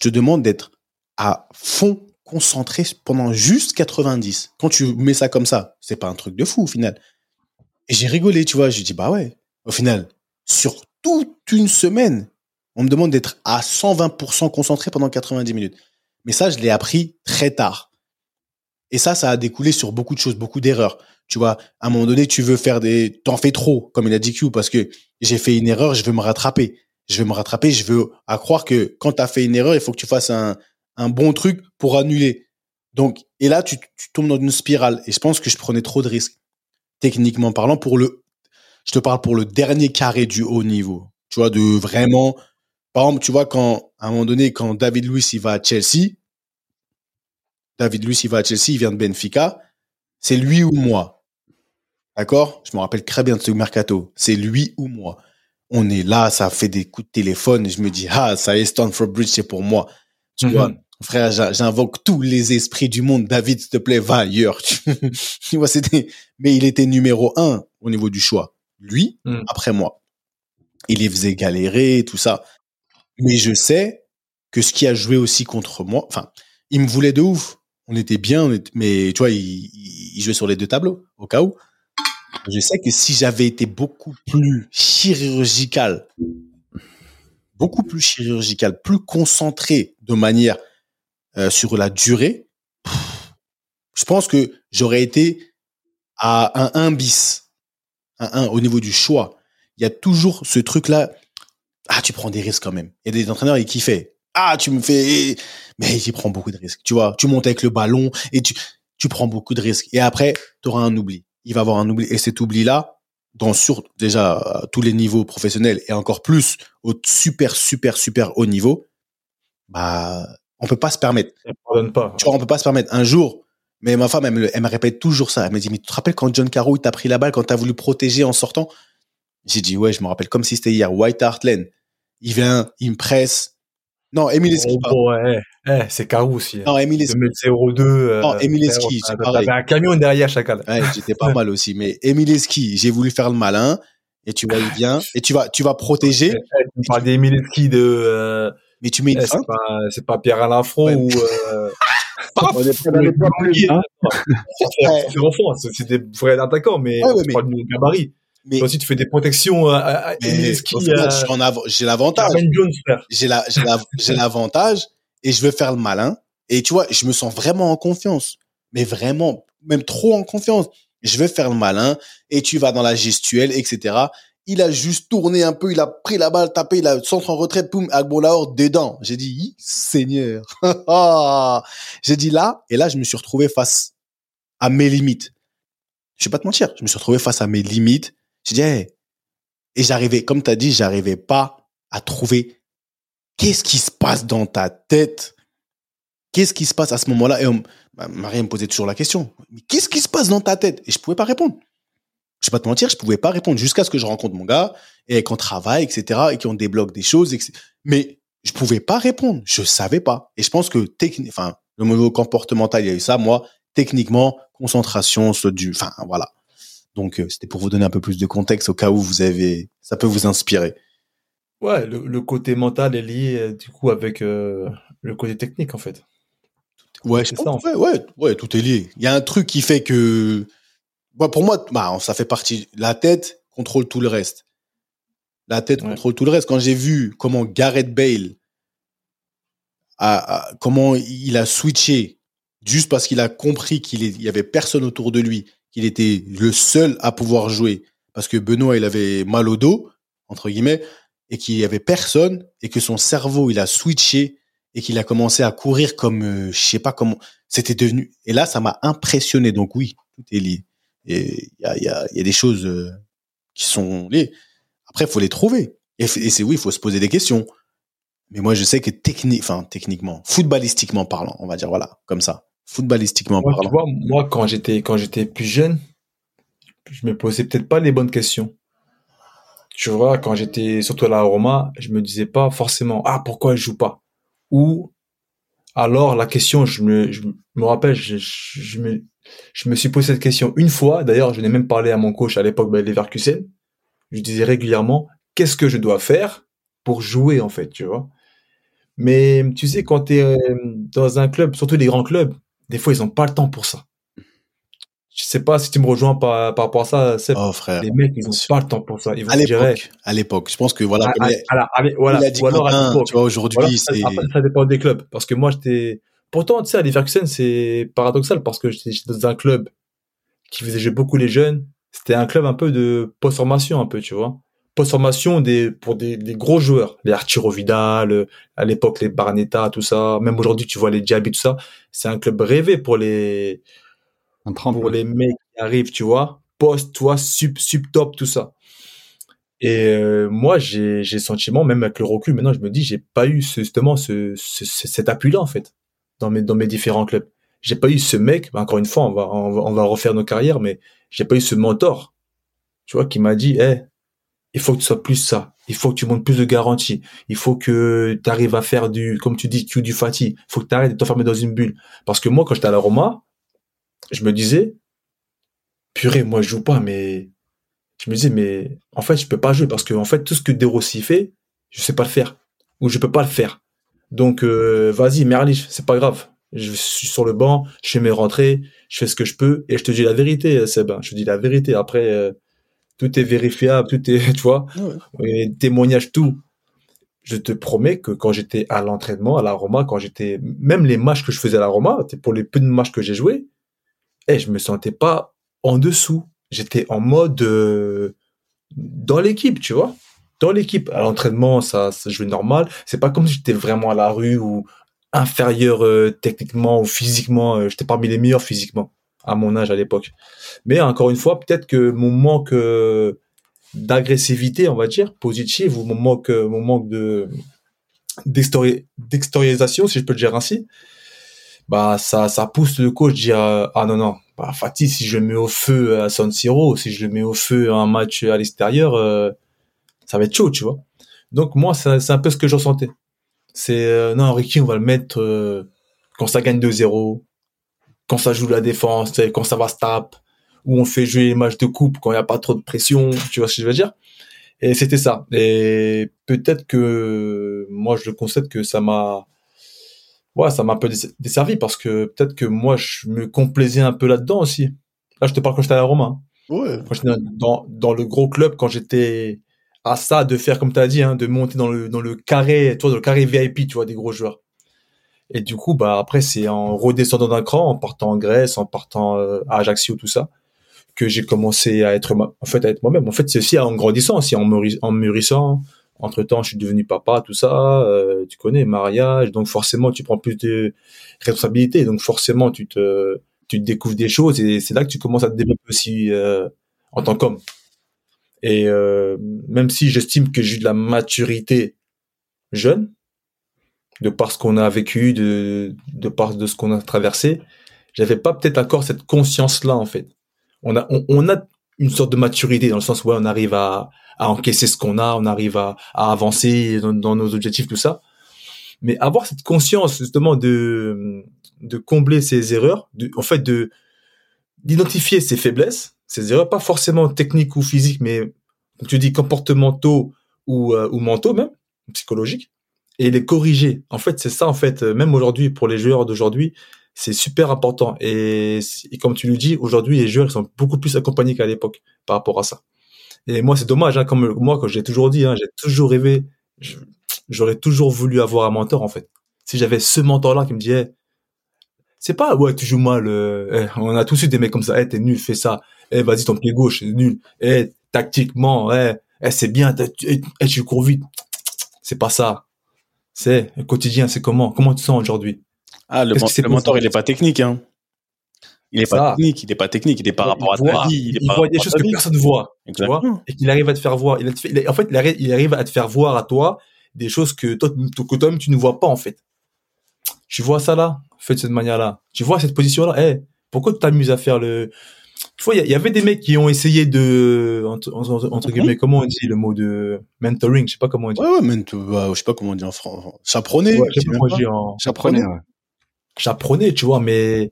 Je te demande d'être à fond concentré pendant juste 90. Quand tu mets ça comme ça, c'est pas un truc de fou au final. Et j'ai rigolé, tu vois. J'ai dit, bah ouais. Au final, sur toute une semaine, on me demande d'être à 120% concentré pendant 90 minutes. Mais ça, je l'ai appris très tard. Et ça, ça a découlé sur beaucoup de choses, beaucoup d'erreurs. Tu vois, à un moment donné, tu veux faire des, t'en fais trop, comme il a dit Q, parce que j'ai fait une erreur, je veux me rattraper. Je veux me rattraper, je veux à croire que quand tu as fait une erreur, il faut que tu fasses un, bon truc pour annuler. Donc, et là, tu, tombes dans une spirale. Et je pense que je prenais trop de risques. Techniquement parlant, pour le, je te parle pour le dernier carré du haut niveau. Tu vois, de vraiment, par exemple, tu vois, quand, à un moment donné, quand David Luiz, va à Chelsea, David Luiz, va à Chelsea, il vient de Benfica, c'est lui ou moi. D'accord? Je me rappelle très bien de ce mercato. C'est lui ou moi. On est là, ça fait des coups de téléphone. je me dis, ah, ça est Stanford Bridge, c'est pour moi. Tu mhm. vois Frère, j'invoque tous les esprits du monde. David, s'il te plaît, va ailleurs. tu vois, c'était, mais il était numéro un au niveau du choix. Lui, mhm. après moi. Il les faisait galérer, tout ça. Mais je sais que ce qui a joué aussi contre moi, enfin, il me voulait de ouf. On était bien, mais tu vois, il, il jouait sur les deux tableaux, au cas où. Je sais que si j'avais été beaucoup plus chirurgical, beaucoup plus chirurgical, plus concentré de manière euh, sur la durée, je pense que j'aurais été à un 1 bis, un 1 au niveau du choix. Il y a toujours ce truc-là. Ah, tu prends des risques quand même. Il y a des entraîneurs, ils kiffaient. Ah, tu me fais, mais il prend beaucoup de risques. Tu vois, tu montes avec le ballon et tu, tu prends beaucoup de risques. Et après, tu auras un oubli. Il va avoir un oubli. Et cet oubli-là, dans sur déjà tous les niveaux professionnels et encore plus au super, super, super haut niveau, bah, on peut pas se permettre. Pas. Tu vois, on peut pas se permettre. Un jour, mais ma femme, elle me, elle me répète toujours ça. Elle me dit, mais tu te rappelles quand John Caro, il t'a pris la balle, quand t'as voulu protéger en sortant? J'ai dit, ouais, je me rappelle comme si c'était hier. White Hart Lane. Il vient, il me presse, non, Emile Eski. Oh, ouais. eh, c'est Carou aussi. Non, Emile Eski. 02. Euh, non, Emile Eski, c'est pareil. un camion derrière chacal. Ouais, j'étais pas mal aussi. Mais Emile Eski, j'ai voulu faire le malin. Et tu vois, il vient. Et tu vas, tu vas protéger. tu parles d'Emile Eski de. Euh... Mais tu mets une eh, C'est pas, Pierre Alain Front ou. Euh... On est pas les hein. C'est des vrais attaquants, mais ouais, ouais, tu parles de gabarit. Mais aussi, tu fais des protections à, à, j'ai l'avantage. J'ai la, j'ai l'avantage et je veux faire le malin. Et tu vois, je me sens vraiment en confiance. Mais vraiment, même trop en confiance. Je veux faire le malin et tu vas dans la gestuelle, etc. Il a juste tourné un peu, il a pris la balle, tapé, il a centre en retraite, poum, Agbolaor dedans. J'ai dit, Seigneur. J'ai dit là, et là, je me suis retrouvé face à mes limites. Je vais pas te mentir, je me suis retrouvé face à mes limites je et j'arrivais, comme tu as dit, j'arrivais pas à trouver qu'est-ce qui se passe dans ta tête. Qu'est-ce qui se passe à ce moment-là? Et bah, Marie me posait toujours la question. Qu'est-ce qui se passe dans ta tête? Et je pouvais pas répondre. Je vais pas te mentir, je pouvais pas répondre jusqu'à ce que je rencontre mon gars et qu'on travaille, etc. et qu'on débloque des choses. Mais je pouvais pas répondre. Je savais pas. Et je pense que enfin, le niveau comportemental, il y a eu ça. Moi, techniquement, concentration, ce du, enfin, voilà. Donc, euh, c'était pour vous donner un peu plus de contexte au cas où vous avez, ça peut vous inspirer. Ouais, le, côté mental est lié euh, du coup avec euh, le côté technique en fait. Ouais, c'est ça. Ouais, ouais, tout est lié. Il y a un truc qui fait que, pour moi, bah, ça fait partie. La tête contrôle tout le reste. La tête contrôle tout le reste. Quand j'ai vu comment Gareth Bale a, comment il a switché juste parce qu'il a compris qu'il y avait personne autour de lui qu'il était le seul à pouvoir jouer parce que Benoît il avait mal au dos entre guillemets et qu'il y avait personne et que son cerveau il a switché et qu'il a commencé à courir comme euh, je sais pas comment c'était devenu et là ça m'a impressionné. Donc oui tout est lié. Et il y a, y, a, y a des choses euh, qui sont liées. Après faut les trouver. Et, c'est oui il faut se poser des questions. Mais moi je sais que technique enfin techniquement footballistiquement parlant on va dire voilà comme ça footballistiquement parlant. Tu vois, moi, quand j'étais, quand j'étais plus jeune, je me posais peut-être pas les bonnes questions. Tu vois, quand j'étais surtout à la Roma, je me disais pas forcément, ah, pourquoi je joue pas? Ou, alors, la question, je me, je me rappelle, je, je, me, je me suis posé cette question une fois. D'ailleurs, je n'ai même parlé à mon coach à l'époque, ben, Leverkusen. Je disais régulièrement, qu'est-ce que je dois faire pour jouer, en fait, tu vois? Mais tu sais, quand tu es dans un club, surtout les grands clubs, des fois, ils ont pas le temps pour ça. Je sais pas si tu me rejoins par, par rapport à ça, Seb. Oh, frère. Les mecs, ils ont pas le temps pour ça. Ils vont À l'époque, à l'époque. Je pense que voilà, À- comme à- il- à la- à la- voilà. il a dit Ou alors à l'époque. tu vois, aujourd'hui, Voilà, ça dépend des clubs. Parce que moi, j'étais. Pourtant, tu sais, à Leverkusen, c'est paradoxal parce que j'étais j'étais dans un club qui faisait jouer beaucoup les jeunes. C'était un club un peu de post-formation, un peu, tu vois. Post-formation des, pour des, des gros joueurs. Les Arturo Vidal, à l'époque, les Barnetta, tout ça. Même aujourd'hui, tu vois les Diaby, tout ça. C'est un club rêvé pour les, Un pour les mecs qui arrivent, tu vois. Post, tu vois, sub, sub top, tout ça. Et euh, moi, j'ai j'ai le sentiment, même avec le recul, maintenant, je me dis, j'ai pas eu ce, justement ce, ce- ce- cet appui-là, en fait, dans mes, dans mes différents clubs. J'ai pas eu ce mec, bah, encore une fois, on va, on va, on va refaire nos carrières, mais j'ai pas eu ce mentor, tu vois, qui m'a dit, eh, il faut que tu sois plus ça. Il faut que tu montes plus de garantie. Il faut que tu arrives à faire du, comme tu dis, Q du fatigue. Il faut que tu arrêtes de t'enfermer dans une bulle. Parce que moi, quand j'étais à la Roma, je me disais, purée, moi, je joue pas, mais je me disais, mais en fait, je peux pas jouer parce que, en fait, tout ce que De Rossi fait, je sais pas le faire. Ou je peux pas le faire. Donc, euh, vas-y, Merlich, c'est pas grave. Je suis sur le banc, je fais mes rentrées, je fais ce que je peux, et je te dis la vérité, Seb. Je te dis la vérité. Après, euh, tout est vérifiable, tout est, tu vois, Ouais. et témoignage, tout. Je te promets que quand j'étais à l'entraînement, à la Roma, quand j'étais, même les matchs que je faisais à la Roma, pour les peu de matchs que j'ai joués, eh, je me sentais pas en dessous. J'étais en mode, euh, dans l'équipe, tu vois. Dans l'équipe. À l'entraînement, ça, ça jouait normal. C'est pas comme si j'étais vraiment à la rue ou inférieur euh, techniquement ou physiquement. euh, j'étais parmi les meilleurs physiquement à mon âge à l'époque. Mais encore une fois, peut-être que mon manque euh, d'agressivité, on va dire, positive, ou mon manque, euh, mon manque de d'extériorisation, si je peux le dire ainsi, bah ça, ça pousse le coach à dire euh, ah non non, bah Fatih, si je le mets au feu à San Siro, si je le mets au feu à un match à l'extérieur, ça va être chaud, tu vois. Donc moi, c'est un peu ce que je ressentais. C'est non, Ricky, on va le mettre quand ça gagne 2-0, quand ça joue la défense, quand ça va se taper, où on fait jouer les matchs de coupe quand il n'y a pas trop de pression, tu vois ce que je veux dire? Et c'était ça. Et peut-être que moi, je constate que ça m'a, ouais, ça m'a un peu dess- desservi parce que peut-être que moi, je me complaisais un peu là-dedans aussi. Là, je te parle quand j'étais à la Roma. hein Ouais. quand j'étais dans, dans le gros club, quand j'étais à ça de faire comme tu as dit, hein, de monter dans le, dans le carré, tu vois, dans le carré VIP, tu vois, des gros joueurs. Et du coup, bah après, c'est en redescendant d'un cran, en partant en Grèce, en partant euh, à Ajaccio, tout ça, que j'ai commencé à être, en fait, à être moi-même. En fait, c'est aussi en grandissant, aussi en, mûri- en mûrissant. Entre temps, je suis devenu papa, tout ça, euh, tu connais, mariage, donc forcément, tu prends plus de responsabilités, donc forcément, tu te, tu te découvres des choses et c'est là que tu commences à te développer aussi euh, en tant qu'homme. Et euh, même si j'estime que j'ai eu de la maturité jeune, de par ce qu'on a vécu, de, de par de ce qu'on a traversé, j'avais pas peut-être encore cette conscience-là en fait. On a, on, a une sorte de maturité dans le sens où on arrive à, à encaisser ce qu'on a, on arrive à, à avancer dans, nos objectifs, tout ça. Mais avoir cette conscience justement de, de combler ses erreurs, de, en fait de d'identifier ses faiblesses, ses erreurs, pas forcément techniques ou physiques, mais comme tu dis comportementaux ou, euh, ou mentaux même, psychologiques, et les corriger. En fait, c'est ça en fait, euh, même aujourd'hui pour les joueurs d'aujourd'hui, c'est super important. Et, comme tu le dis, aujourd'hui les joueurs ils sont beaucoup plus accompagnés qu'à l'époque par rapport à ça. Et moi c'est dommage, hein, comme moi quand j'ai toujours dit, hein, j'ai toujours rêvé, j'aurais toujours voulu avoir un mentor en fait. Si j'avais ce mentor-là qui me disait, c'est pas ouais tu joues mal, euh, eh, on a tous eu des mecs comme ça, eh t'es nul, fais ça, eh vas-y ton pied gauche, nul, eh tactiquement, eh, eh c'est bien, eh, tu cours vite, c'est pas ça. C'est le quotidien, c'est comment, comment tu sens aujourd'hui? Ah, le, mentor, il est pas technique, hein. Il est Ça. pas technique, il est pas technique, il est par rapport à voit, ta vie, il voit des à choses que vie. personne ne voit, tu vois, et qu'il arrive à te faire voir. Il a- en fait, il arrive, il arrive à te faire voir à toi des choses que toi, que toi-même tu ne vois pas en fait. Tu vois ça là, fait de cette manière-là. Tu vois cette position-là? Eh, pourquoi tu t'amuses à faire le Tu vois, il y, avait des mecs qui ont essayé de entre, entre- entre Mhm. guillemets, comment on dit le mot de mentoring, je sais pas comment on dit. Ouais, ouais, tu- bah, je sais pas comment on dit en français. Chaperonner. Ouais, je je sais sais pas même comment pas. on dit en J'apprenais, ouais. j'apprenais, tu vois, mais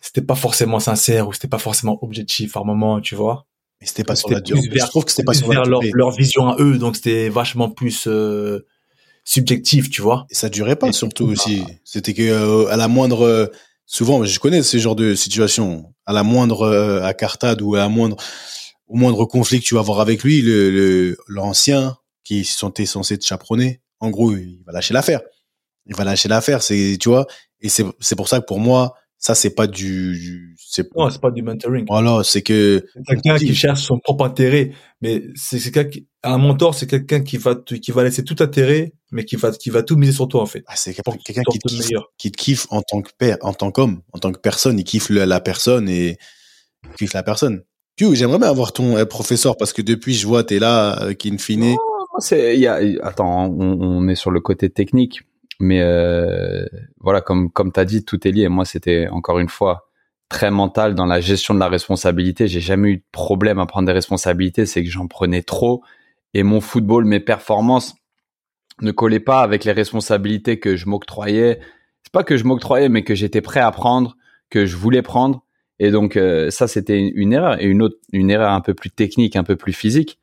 c'était pas forcément sincère ou c'était pas forcément objectif à un moment, tu vois. Mais c'était pas sur C'était la durée. plus vers- Je trouve que c'était pas sur la leur, leur vision à eux, donc c'était vachement plus. euh, subjectif, tu vois. Et ça durait pas, surtout aussi. C'était que euh, à la moindre, souvent, je connais ce genre de situation. À la moindre euh, ou à la moindre, au moindre conflit que tu vas avoir avec lui, le l'ancien qui sont censé te chaperonner, en gros, il va lâcher l'affaire. Il va lâcher l'affaire, c'est, tu vois. Et c'est c'est pour ça que pour moi, ça c'est pas du, c'est non, c'est pas du mentoring. Voilà, c'est que quelqu'un qui cherche son propre intérêt, mais c'est quelqu'un qui un mentor, c'est quelqu'un qui va qui va laisser tout intérêt, mais qui va qui va tout miser sur toi en fait. Ah, c'est quelqu'un qui te kiffe, qui te kiffe en tant que père, en tant qu'homme, en tant que personne, il kiffe la personne et il kiffe la personne. Tu, j'aimerais bien avoir ton euh, professeur parce que depuis je vois t'es là, euh, qui fine. c'est il y a attends, on, on, est sur le côté technique, mais euh, voilà, comme comme t'as dit, tout est lié. Moi, c'était encore une fois très mental dans la gestion de la responsabilité. J'ai jamais eu de problème à prendre des responsabilités. C'est que j'en prenais trop et mon football, mes performances ne collaient pas avec les responsabilités que je m'octroyais. C'est pas que je m'octroyais, mais que j'étais prêt à prendre, que je voulais prendre. Et donc euh, ça, c'était une erreur. Et une autre, une erreur un peu plus technique, un peu plus physique,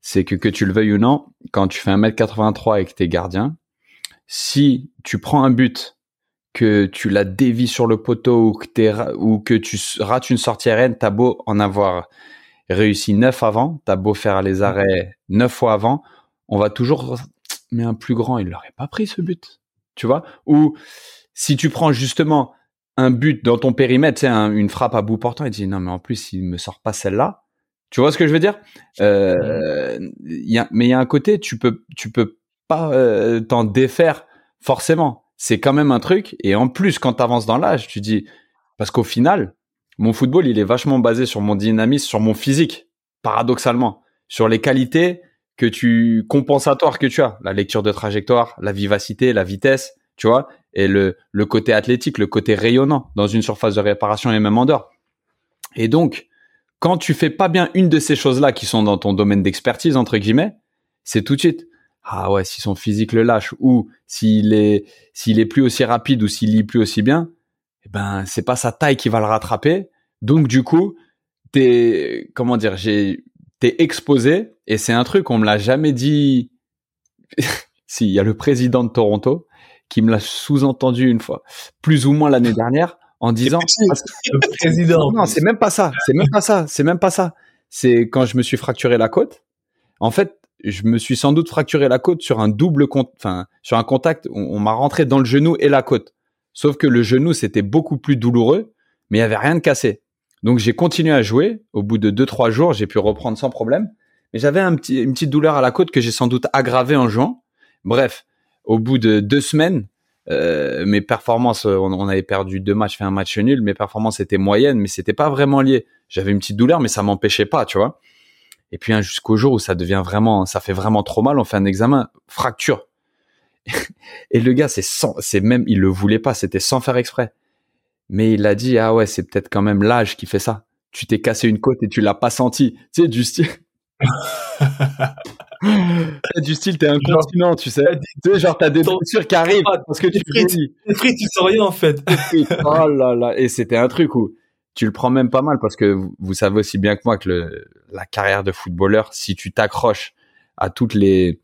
c'est que que tu le veuilles ou non, quand tu fais 1m83 et que t'es gardien, si tu prends un but, que tu la dévis sur le poteau ou que, ou que tu rates une sortie aérienne, t'as beau en avoir réussi neuf avant, t'as beau faire les arrêts neuf fois avant, on va toujours, mais un plus grand, il l'aurait pas pris ce but, tu vois? Ou si tu prends justement un but dans ton périmètre, c'est une frappe à bout portant, il dit non mais en plus il me sort pas celle-là, tu vois ce que je veux dire? Euh, y a, Mais il y a un côté, tu peux, tu peux euh, t'en défaire forcément. C'est quand même un truc. Et en plus, quand tu avances dans l'âge, tu dis, parce qu'au final, mon football, il est vachement basé sur mon dynamisme, sur mon physique, paradoxalement, sur les qualités que tu compensatoires que tu as, la lecture de trajectoire, la vivacité, la vitesse, tu vois, et le, le côté athlétique, le côté rayonnant dans une surface de réparation et même en dehors. Et donc, quand tu fais pas bien une de ces choses-là qui sont dans ton domaine d'expertise entre guillemets, c'est tout de suite ah ouais, si son physique le lâche ou s'il est s'il est plus aussi rapide ou s'il lit plus aussi bien, eh ben c'est pas sa taille qui va le rattraper. Donc du coup, t'es comment dire, j'ai t'es exposé et c'est un truc on me l'a jamais dit. si, il y a le président de Toronto qui me l'a sous-entendu une fois, plus ou moins l'année dernière, en disant le président. Non, c'est même pas ça. C'est même pas ça. C'est même pas ça. C'est quand je me suis fracturé la côte. En fait, je me suis sans doute fracturé la côte sur un double enfin sur un contact. On, m'a rentré dans le genou et la côte. Sauf que le genou c'était beaucoup plus douloureux, mais il y avait rien de cassé. Donc j'ai continué à jouer. Au bout de deux trois jours, j'ai pu reprendre sans problème. Mais j'avais une petite douleur à la côte que j'ai sans doute aggravée en jouant. Bref, au bout de deux semaines, euh, mes performances, on, on, avait perdu deux matchs, fait un match nul. Mes performances étaient moyennes, mais c'était pas vraiment lié. J'avais une petite douleur, mais ça m'empêchait pas, tu vois. Et puis hein, jusqu'au jour où ça devient vraiment, ça fait vraiment trop mal, on fait un examen, fracture. et le gars, c'est sans, c'est même, il le voulait pas, c'était sans faire exprès. Mais il a dit, ah ouais, c'est peut-être quand même l'âge qui fait ça. Tu t'es cassé une côte et tu l'as pas senti. Tu sais, du style. du style, t'es incontinent, tu sais. Tu sais, genre, t'as des blessures qui arrivent parce que tu frites, tu frites, tu sens rien, en fait. oh là là. Et c'était un truc où tu le prends même pas mal parce que vous, savez aussi bien que moi que la carrière de footballeur, si tu t'accroches à toutes les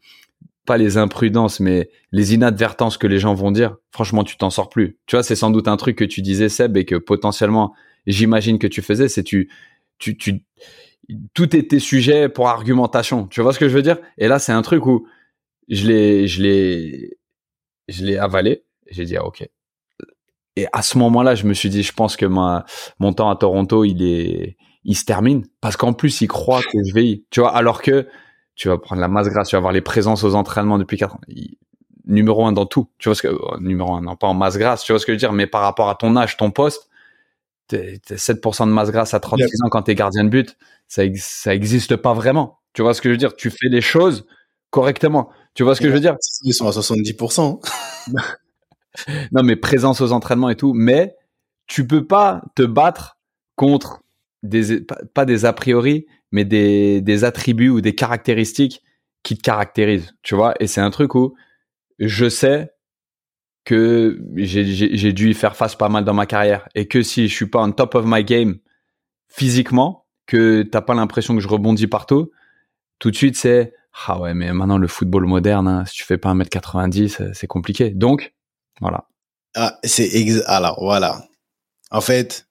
pas les imprudences, mais les inadvertences que les gens vont dire, franchement, tu t'en sors plus. Tu vois, c'est sans doute un truc que tu disais, Seb, et que potentiellement, j'imagine que tu faisais, c'est tu, tu, tu, tout était sujet pour argumentation. Tu vois ce que je veux dire? Et là, c'est un truc où je l'ai, je l'ai, je l'ai avalé. J'ai dit, ah, ok, et à ce moment-là, je me suis dit, je pense que ma, mon temps à Toronto, il est, il se termine parce qu'en plus, il croit que je vais. Tu vois, alors que tu vas prendre la masse grasse, tu vas avoir les présences aux entraînements depuis quatre ans. numéro un dans tout. Tu vois ce que, oh, numéro un, non pas en masse grasse, tu vois ce que je veux dire, mais par rapport à ton âge, ton poste, t'es, 7% de masse grasse à 36 ans quand t'es gardien de but, ça, ça existe pas vraiment. Tu vois ce que je veux dire? Tu fais les choses correctement. Tu vois ce que je veux dire? Ils sont à 70%. non, mais présence aux entraînements et tout. Mais tu peux pas te battre contre des, pas des a priori, mais des, des attributs ou des caractéristiques qui te caractérisent, tu vois? Et c'est un truc où je sais que j'ai dû y faire face pas mal dans ma carrière et que si je suis pas on top of my game physiquement, que t'as pas l'impression que je rebondis partout, tout de suite c'est Ah ouais, mais maintenant le football moderne, hein, si tu fais pas 1m90, c'est compliqué. Donc, voilà. Ah, c'est alors voilà. En fait,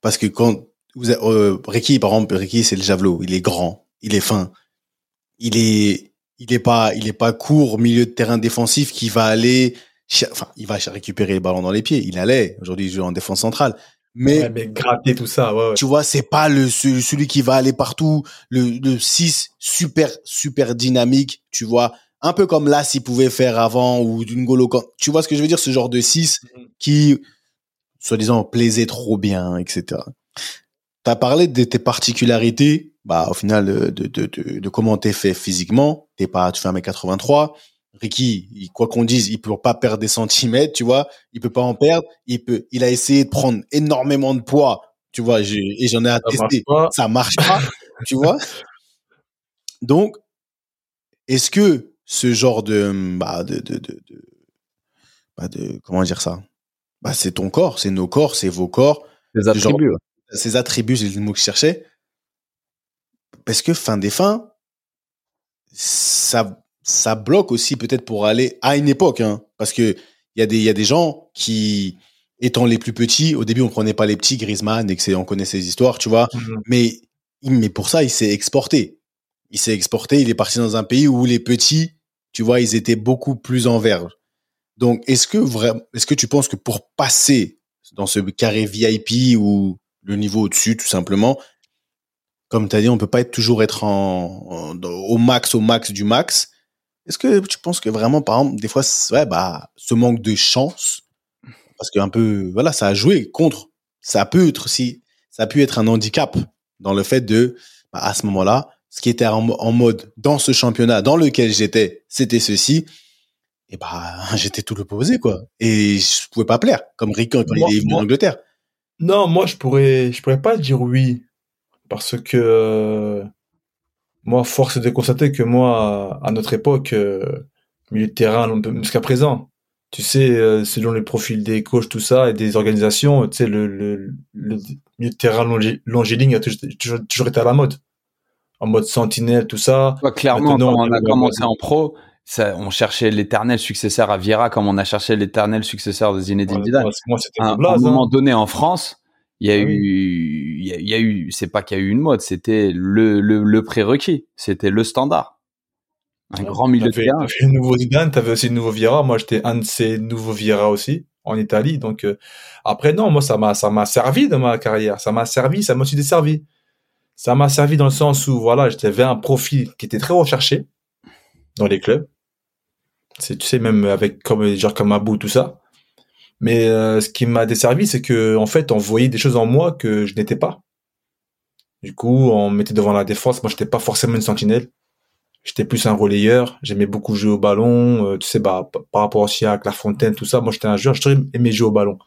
parce que quand vous euh, Ricky, par exemple, Ricky, c'est le javelot. Il est grand, il est fin, il est, il est pas, il est pas court au milieu de terrain défensif qui va aller, enfin, il va récupérer les ballons dans les pieds. Il allait. Aujourd'hui, il joue en défense centrale. Mais, gratter tout ça, ouais, tu vois, c'est pas le celui qui va aller partout, le, le 6 super super dynamique, tu vois, un peu comme là s'il pouvait faire avant ou d'une golo tu vois ce que je veux dire, ce genre de 6 mm-hmm. qui soi-disant plaisait trop bien, etc. Tu as parlé de tes particularités, bah au final de, de, de, de comment t'es fait physiquement, t'es pas tu fais 1m83, Ricky, quoi qu'on dise, il peut pas perdre des centimètres, tu vois. Il peut pas en perdre. Il peut, il a essayé de prendre énormément de poids, tu vois. et j'en ai attesté. Ça marche pas, tu vois. Donc, est-ce que ce genre de, bah, de, de, de, bah, de, comment dire ça? Bah, c'est ton corps, c'est nos corps, c'est vos corps. Ces attributs. ces attributs, c'est le mot que je cherchais. Parce que fin des fins, ça, ça bloque aussi peut-être pour aller à une époque, hein, parce que il y a des il y a des gens qui étant les plus petits, au début on prenait pas les petits Griezmann et que on connaît ces histoires, tu vois, mmh mais mais pour ça il s'est exporté. Il s'est exporté, il est parti dans un pays où les petits, tu vois, ils étaient beaucoup plus en verge. Donc est-ce que est-ce que tu penses que pour passer dans ce carré VIP ou le niveau au-dessus tout simplement, comme tu as dit, on peut pas toujours être en, au max au max du max est-ce que tu penses que vraiment, par exemple, des fois, ouais, bah, ce manque de chance, parce qu'un peu, voilà, ça a joué contre, ça peut être aussi, ça a pu être un handicap dans le fait de, bah, à ce moment-là, ce qui était en, mode dans ce championnat dans lequel j'étais, c'était ceci. Et bah, j'étais tout l'opposé, quoi. Et je pouvais pas plaire, comme Rick quand il est venu en Angleterre. Non, moi, je pourrais, je pourrais pas dire oui. Parce que, moi, force est de constater que moi, à notre époque, euh, milieu de terrain, jusqu'à présent, tu sais, euh, selon les profils des coachs, tout ça, et des organisations, tu sais, le, le, le milieu de terrain longiligne a toujours, toujours, été à la mode. En mode sentinelle, tout ça. clairement, quand on a commencé en pro, ça, on cherchait l'éternel successeur à Vieira comme on a cherché l'éternel successeur de Zinedine Zidane. à un moment hein. donné en France, il y a ah eu, il y, a eu, c'est pas qu'il y a eu une mode, c'était le, le, le prérequis, c'était le standard. Un grand milieu de terrain. T'avais le nouveau Zidane, t'avais aussi le nouveau Vieira. Moi, j'étais un de ces nouveaux Vieira aussi en Italie. Donc euh, après, non, moi, ça m'a, ça m'a servi dans ma carrière. Ça m'a servi, ça m'a aussi desservi. Ça m'a servi dans le sens où voilà, j'avais un profil qui était très recherché dans les clubs. C'est, tu sais, même avec comme genre comme Abou, tout ça. Mais euh, ce qui m'a desservi, c'est que en fait, on voyait des choses en moi que je n'étais pas. Du coup, on mettait devant la défense. Moi, j'étais pas forcément une sentinelle. J'étais plus un relayeur. J'aimais beaucoup jouer au ballon. Euh, tu sais, bah, par rapport aussi à Clairefontaine, tout ça. Moi, j'étais un joueur. J'aimais jouer au ballon.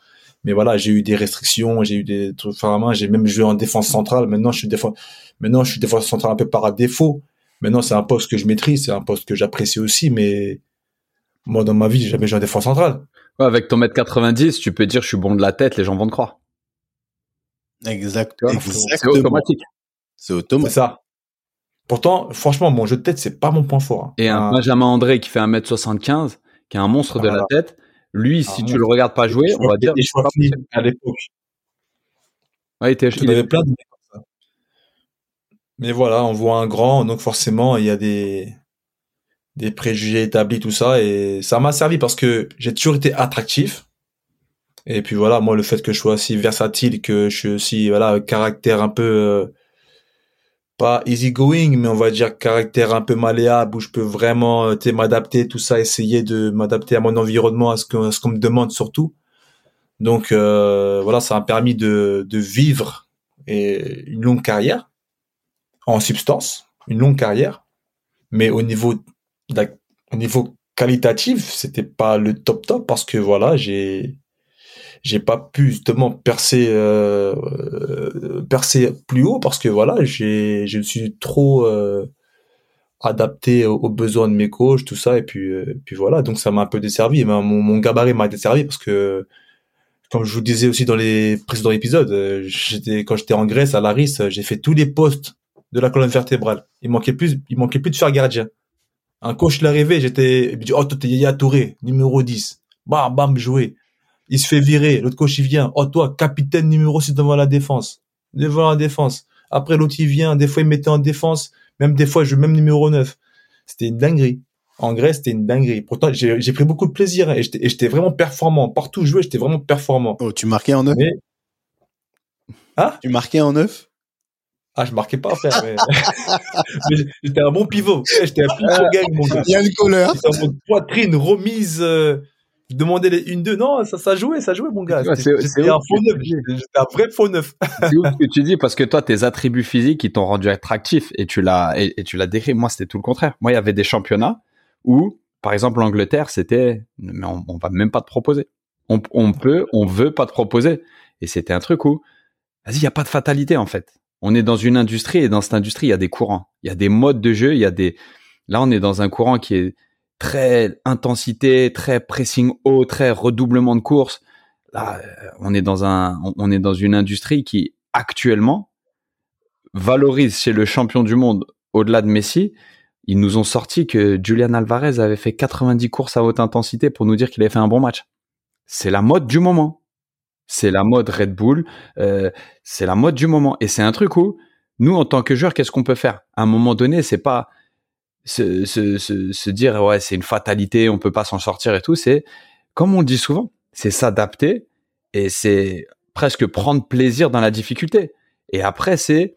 Mais voilà, j'ai eu des restrictions. J'ai eu des trucs. Enfin, j'ai même joué en défense centrale. Maintenant, je suis défense. Maintenant, je suis défense centrale un peu par défaut. Maintenant, c'est un poste que je maîtrise. C'est un poste que j'apprécie aussi. Mais moi, dans ma vie, j'ai jamais joué en défense centrale avec ton mètre 90, tu peux dire je suis bon de la tête, les gens vont te croire. Exactement. C'est automatique. C'est automatique. ça. Pourtant, franchement, mon jeu de tête, c'est pas mon point fort. Hein. Et un Benjamin André qui fait 1m75, qui est un monstre de la tête, lui, si tu le regardes pas jouer, on va dire. à l'époque. Ouais, il, il avait plein de Mais voilà, on voit un grand, donc forcément, il y a des, des préjugés établis, tout ça. Et ça m'a servi parce que j'ai toujours été attractif. Et puis voilà, moi, le fait que je sois aussi versatile, que je suis aussi, voilà, caractère un peu, euh, pas easy going, mais on va dire caractère un peu malléable, où je peux vraiment, euh, m'adapter, tout ça, essayer de m'adapter à mon environnement, à ce qu'on ce me demande surtout. Donc euh, voilà, ça m'a permis de, vivre une longue carrière en substance, une longue carrière, mais au niveau au niveau qualitatif, c'était pas le top top parce que voilà, j'ai j'ai pas pu justement percer euh, euh, percer plus haut parce que voilà, j'ai je me suis trop euh, adapté aux, besoins de mes coachs, tout ça et puis puis voilà, donc ça m'a un peu desservi, mon, mon gabarit m'a desservi parce que comme je vous disais aussi dans les précédents épisodes, j'étais quand j'étais en Grèce à Laris, j'ai fait tous les postes de la colonne vertébrale. Il manquait plus, il manquait plus de faire gardien. Un coach l'arrivée, j'étais, il me dit, oh, toi, t'es Yaya Touré, numéro 10. Bam, bam, jouer. Il se fait virer. L'autre coach, il vient. Oh, toi, capitaine numéro 6 devant la défense. Devant la défense. Après, l'autre, il vient. Des fois, il mettait en défense. Même des fois, je même numéro 9. C'était une dinguerie. En Grèce, c'était une dinguerie. Pourtant, j'ai pris beaucoup de plaisir hein, et j'étais vraiment performant. Partout où je jouais, j'étais vraiment performant. Oh, tu marquais en 9 Hein Tu marquais en 9 ah, je marquais pas, frère. Mais... j'étais un bon pivot. J'étais un pivot gang, mon gars. Il y a une couleur. poitrine, remise. Euh... Je demandais les 1-2. Non, ça, ça jouait, ça jouait, mon gars. C'était un faux neuf. Un vrai faux neuf. c'est ouf ce que tu dis parce que toi, tes attributs physiques, ils t'ont rendu attractif et tu l'as, et, tu l'as décrit. Moi, c'était tout le contraire. Moi, il y avait des championnats où, par exemple, l'Angleterre, c'était, mais on, on va même pas te proposer. On, on peut, on veut pas te proposer. Et c'était un truc où, vas-y, il y a pas de fatalité, en fait. On est dans une industrie et dans cette industrie, il y a des courants, il y a des modes de jeu, il y a des. Là, on est dans un courant qui est très intensité, très pressing haut, très redoublement de course. Là, euh, on est dans un, on est dans une industrie qui actuellement valorise chez le champion du monde au-delà de Messi. Ils nous ont sorti que Julian Alvarez avait fait 90 courses à haute intensité pour nous dire qu'il avait fait un bon match. C'est la mode du moment c'est la mode Red Bull, euh, c'est la mode du moment. Et c'est un truc où nous, en tant que joueurs, qu'est-ce qu'on peut faire? À un moment donné, c'est pas se, se, se, dire ouais c'est une fatalité, on peut pas s'en sortir et tout. C'est comme on dit souvent, c'est s'adapter et c'est presque prendre plaisir dans la difficulté. Et après, c'est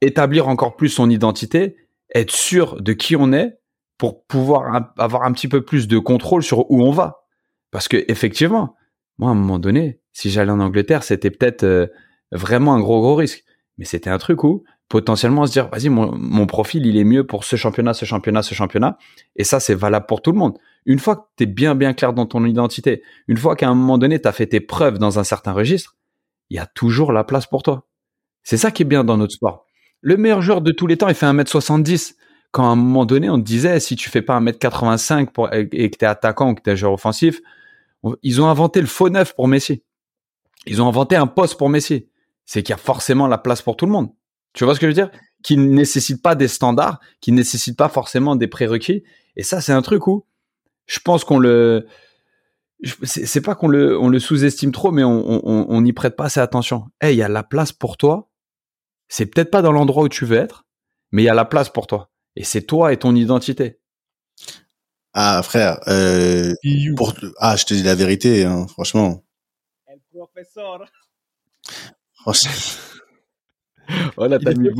établir encore plus son identité, être sûr de qui on est pour pouvoir avoir un petit peu plus de contrôle sur où on va. Parce que effectivement, moi, à un moment donné, si j'allais en Angleterre, c'était peut-être euh, vraiment un gros gros risque. Mais c'était un truc où potentiellement se dire, vas-y, mon, profil, il est mieux pour ce championnat, ce championnat, ce championnat. Et ça, c'est valable pour tout le monde. Une fois que tu es bien, bien clair dans ton identité, une fois qu'à un moment donné, tu as fait tes preuves dans un certain registre, il y a toujours la place pour toi. C'est ça qui est bien dans notre sport. Le meilleur joueur de tous les temps, il fait 1m70. Quand à un moment donné, on te disait, si tu fais pas 1m85 pour, et que tu es attaquant ou que tu es joueur offensif, ils ont inventé le faux neuf pour Messi. Ils ont inventé un poste pour Messi. C'est qu'il y a forcément la place pour tout le monde. Tu vois ce que je veux dire? Qui ne nécessite pas des standards, qui ne nécessite pas forcément des prérequis. Et ça, c'est un truc où je pense qu'on le, c'est pas qu'on le, on le sous-estime trop, mais on n'y prête pas assez attention. Eh, il y a la place pour toi. C'est peut-être pas dans l'endroit où tu veux être, mais il y a la place pour toi. Et c'est toi et ton identité. Ah frère, euh, pour... ah je te dis la vérité, hein, franchement. El professeur. Franchement. Voilà, t'as mis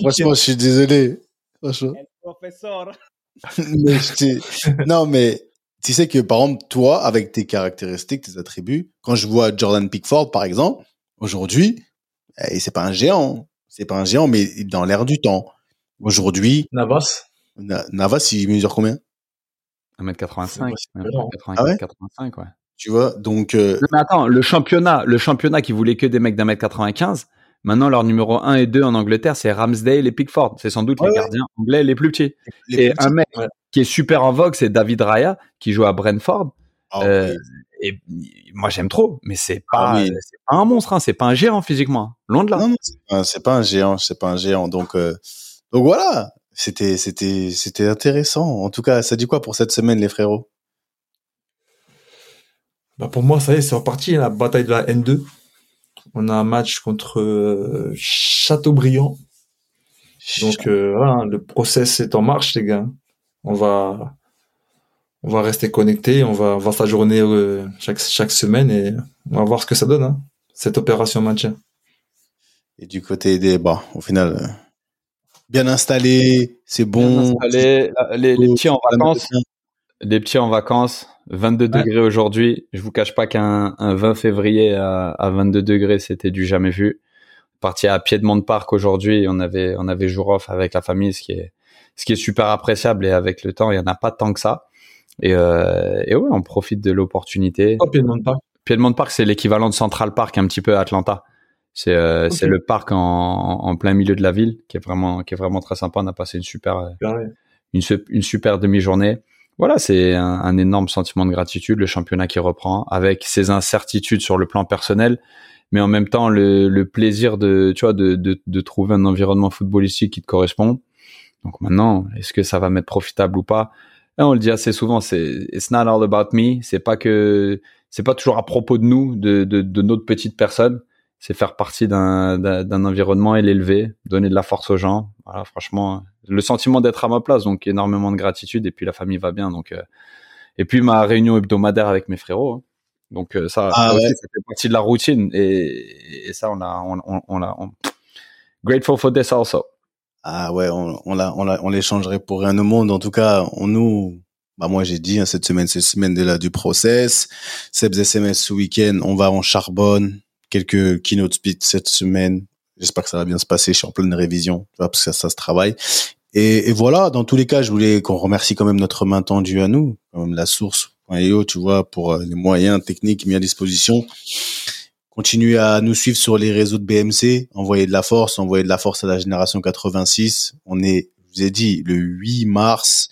Franchement, je suis désolé. Franchement. Professeur. mais je non, mais tu sais que par exemple, toi, avec tes caractéristiques, tes attributs, quand je vois Jordan Pickford, par exemple, aujourd'hui, et eh, c'est pas un géant, c'est pas un géant, mais dans l'air du temps. Aujourd'hui. Navas. Navas, il mesure combien? 1m85. Ah ouais? 85, ouais. Tu vois, donc. Euh... mais attends, le championnat, le championnat qui voulait que des mecs d'un mètre 95, maintenant leur numéro 1 et 2 en Angleterre, c'est Ramsdale et Pickford. C'est sans doute les gardiens anglais les plus petits. et un mec qui est super en vogue, c'est David Raya, qui joue à Brentford. Ah euh, et moi j'aime trop, mais c'est ah pas, c'est pas un monstre, hein, c'est pas un géant physiquement, loin de là. Non, non c'est pas, un géant, c'est pas un géant. Donc, euh, donc voilà, c'était, c'était, c'était intéressant. En tout cas, ça dit quoi pour cette semaine, les frérots? Bah Pour moi, ça y est, c'est reparti, la bataille de la N2. On a un match contre euh, Châteaubriand. Donc, euh, voilà, le process est en marche, les gars. On va, on va rester connectés, on va voir sa journée euh, chaque, chaque semaine et on va voir ce que ça donne, hein, cette opération maintien. Et du côté des, bah, au final, bien installé, c'est bon. Les, les, petits en vacances. Les petits en vacances. 22 degrés aujourd'hui. Je vous cache pas qu'un 20 février à, à 22 degrés, c'était du jamais vu. Parti à Piedmont Park aujourd'hui, on avait on avait jour off avec la famille, ce qui est ce qui est super appréciable et avec le temps, il y en a pas tant que ça. Et, euh, et ouais, on profite de l'opportunité. Oh, Piedmont Park. Piedmont Park, c'est l'équivalent de Central Park un petit peu à Atlanta. C'est euh, c'est le parc en, en, plein milieu de la ville qui est vraiment qui est vraiment très sympa. On a passé une super une, une super demi-journée. Voilà, c'est un, énorme sentiment de gratitude, le championnat qui reprend avec ses incertitudes sur le plan personnel, mais en même temps le, le plaisir de, tu vois, de, de, de trouver un environnement footballistique qui te correspond. Donc maintenant, est-ce que ça va m'être profitable ou pas? On le dit assez souvent, c'est it's not all about me. C'est pas que c'est pas toujours à propos de nous, de, de, de notre petite personne. C'est faire partie d'un, d'un, environnement et l'élever, donner de la force aux gens. Voilà, franchement, le sentiment d'être à ma place, donc énormément de gratitude. Et puis la famille va bien, donc. Euh, et puis ma réunion hebdomadaire avec mes frérots. Hein. Donc euh, ça, ah ça, aussi, ça, fait partie de la routine et, et ça on a on, on, on a grateful for this also. Ah ouais, on, on la on, la, on l'échangerait pour rien au monde. En tout cas, on nous bah moi j'ai dit hein, cette semaine c'est semaine de la du process. Sebs SMS ce week-end, on va en charbonne. Quelques keynote speed cette semaine. J'espère que ça va bien se passer. Je suis en pleine révision, parce que ça, ça se travaille. Et, et, voilà, dans tous les cas, je voulais qu'on remercie quand même notre main tendue à nous, la source .io, tu vois, pour euh, les moyens techniques mis à disposition. Continuez à nous suivre sur les réseaux de BMC, envoyez de la force, envoyez de la force à la génération 86. On est, je vous ai dit, le 8 mars.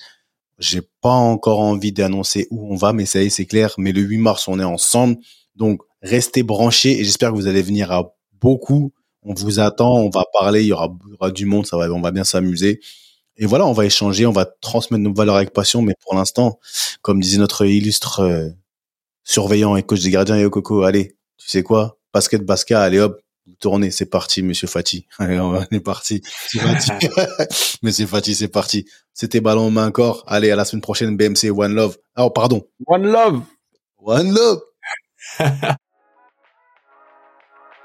J'ai pas encore envie d'annoncer où on va, mais ça y est, c'est clair. Mais le 8 mars, on est ensemble. Donc, restez branchés et j'espère que vous allez venir à beaucoup. On vous attend, on va parler, il y aura, il y aura du monde, ça va, on va bien s'amuser. Et voilà, on va échanger, on va transmettre nos valeurs avec passion, mais pour l'instant, comme disait notre illustre euh, surveillant et coach des gardiens, et Coco, allez, tu sais quoi, basket, basket, allez hop, tournez, c'est parti, Monsieur Fati. Allez, on est parti. Monsieur Fati, c'est parti. C'était ballon main corps. Allez, à la semaine prochaine, BMC One Love. Oh, pardon. One Love. One Love.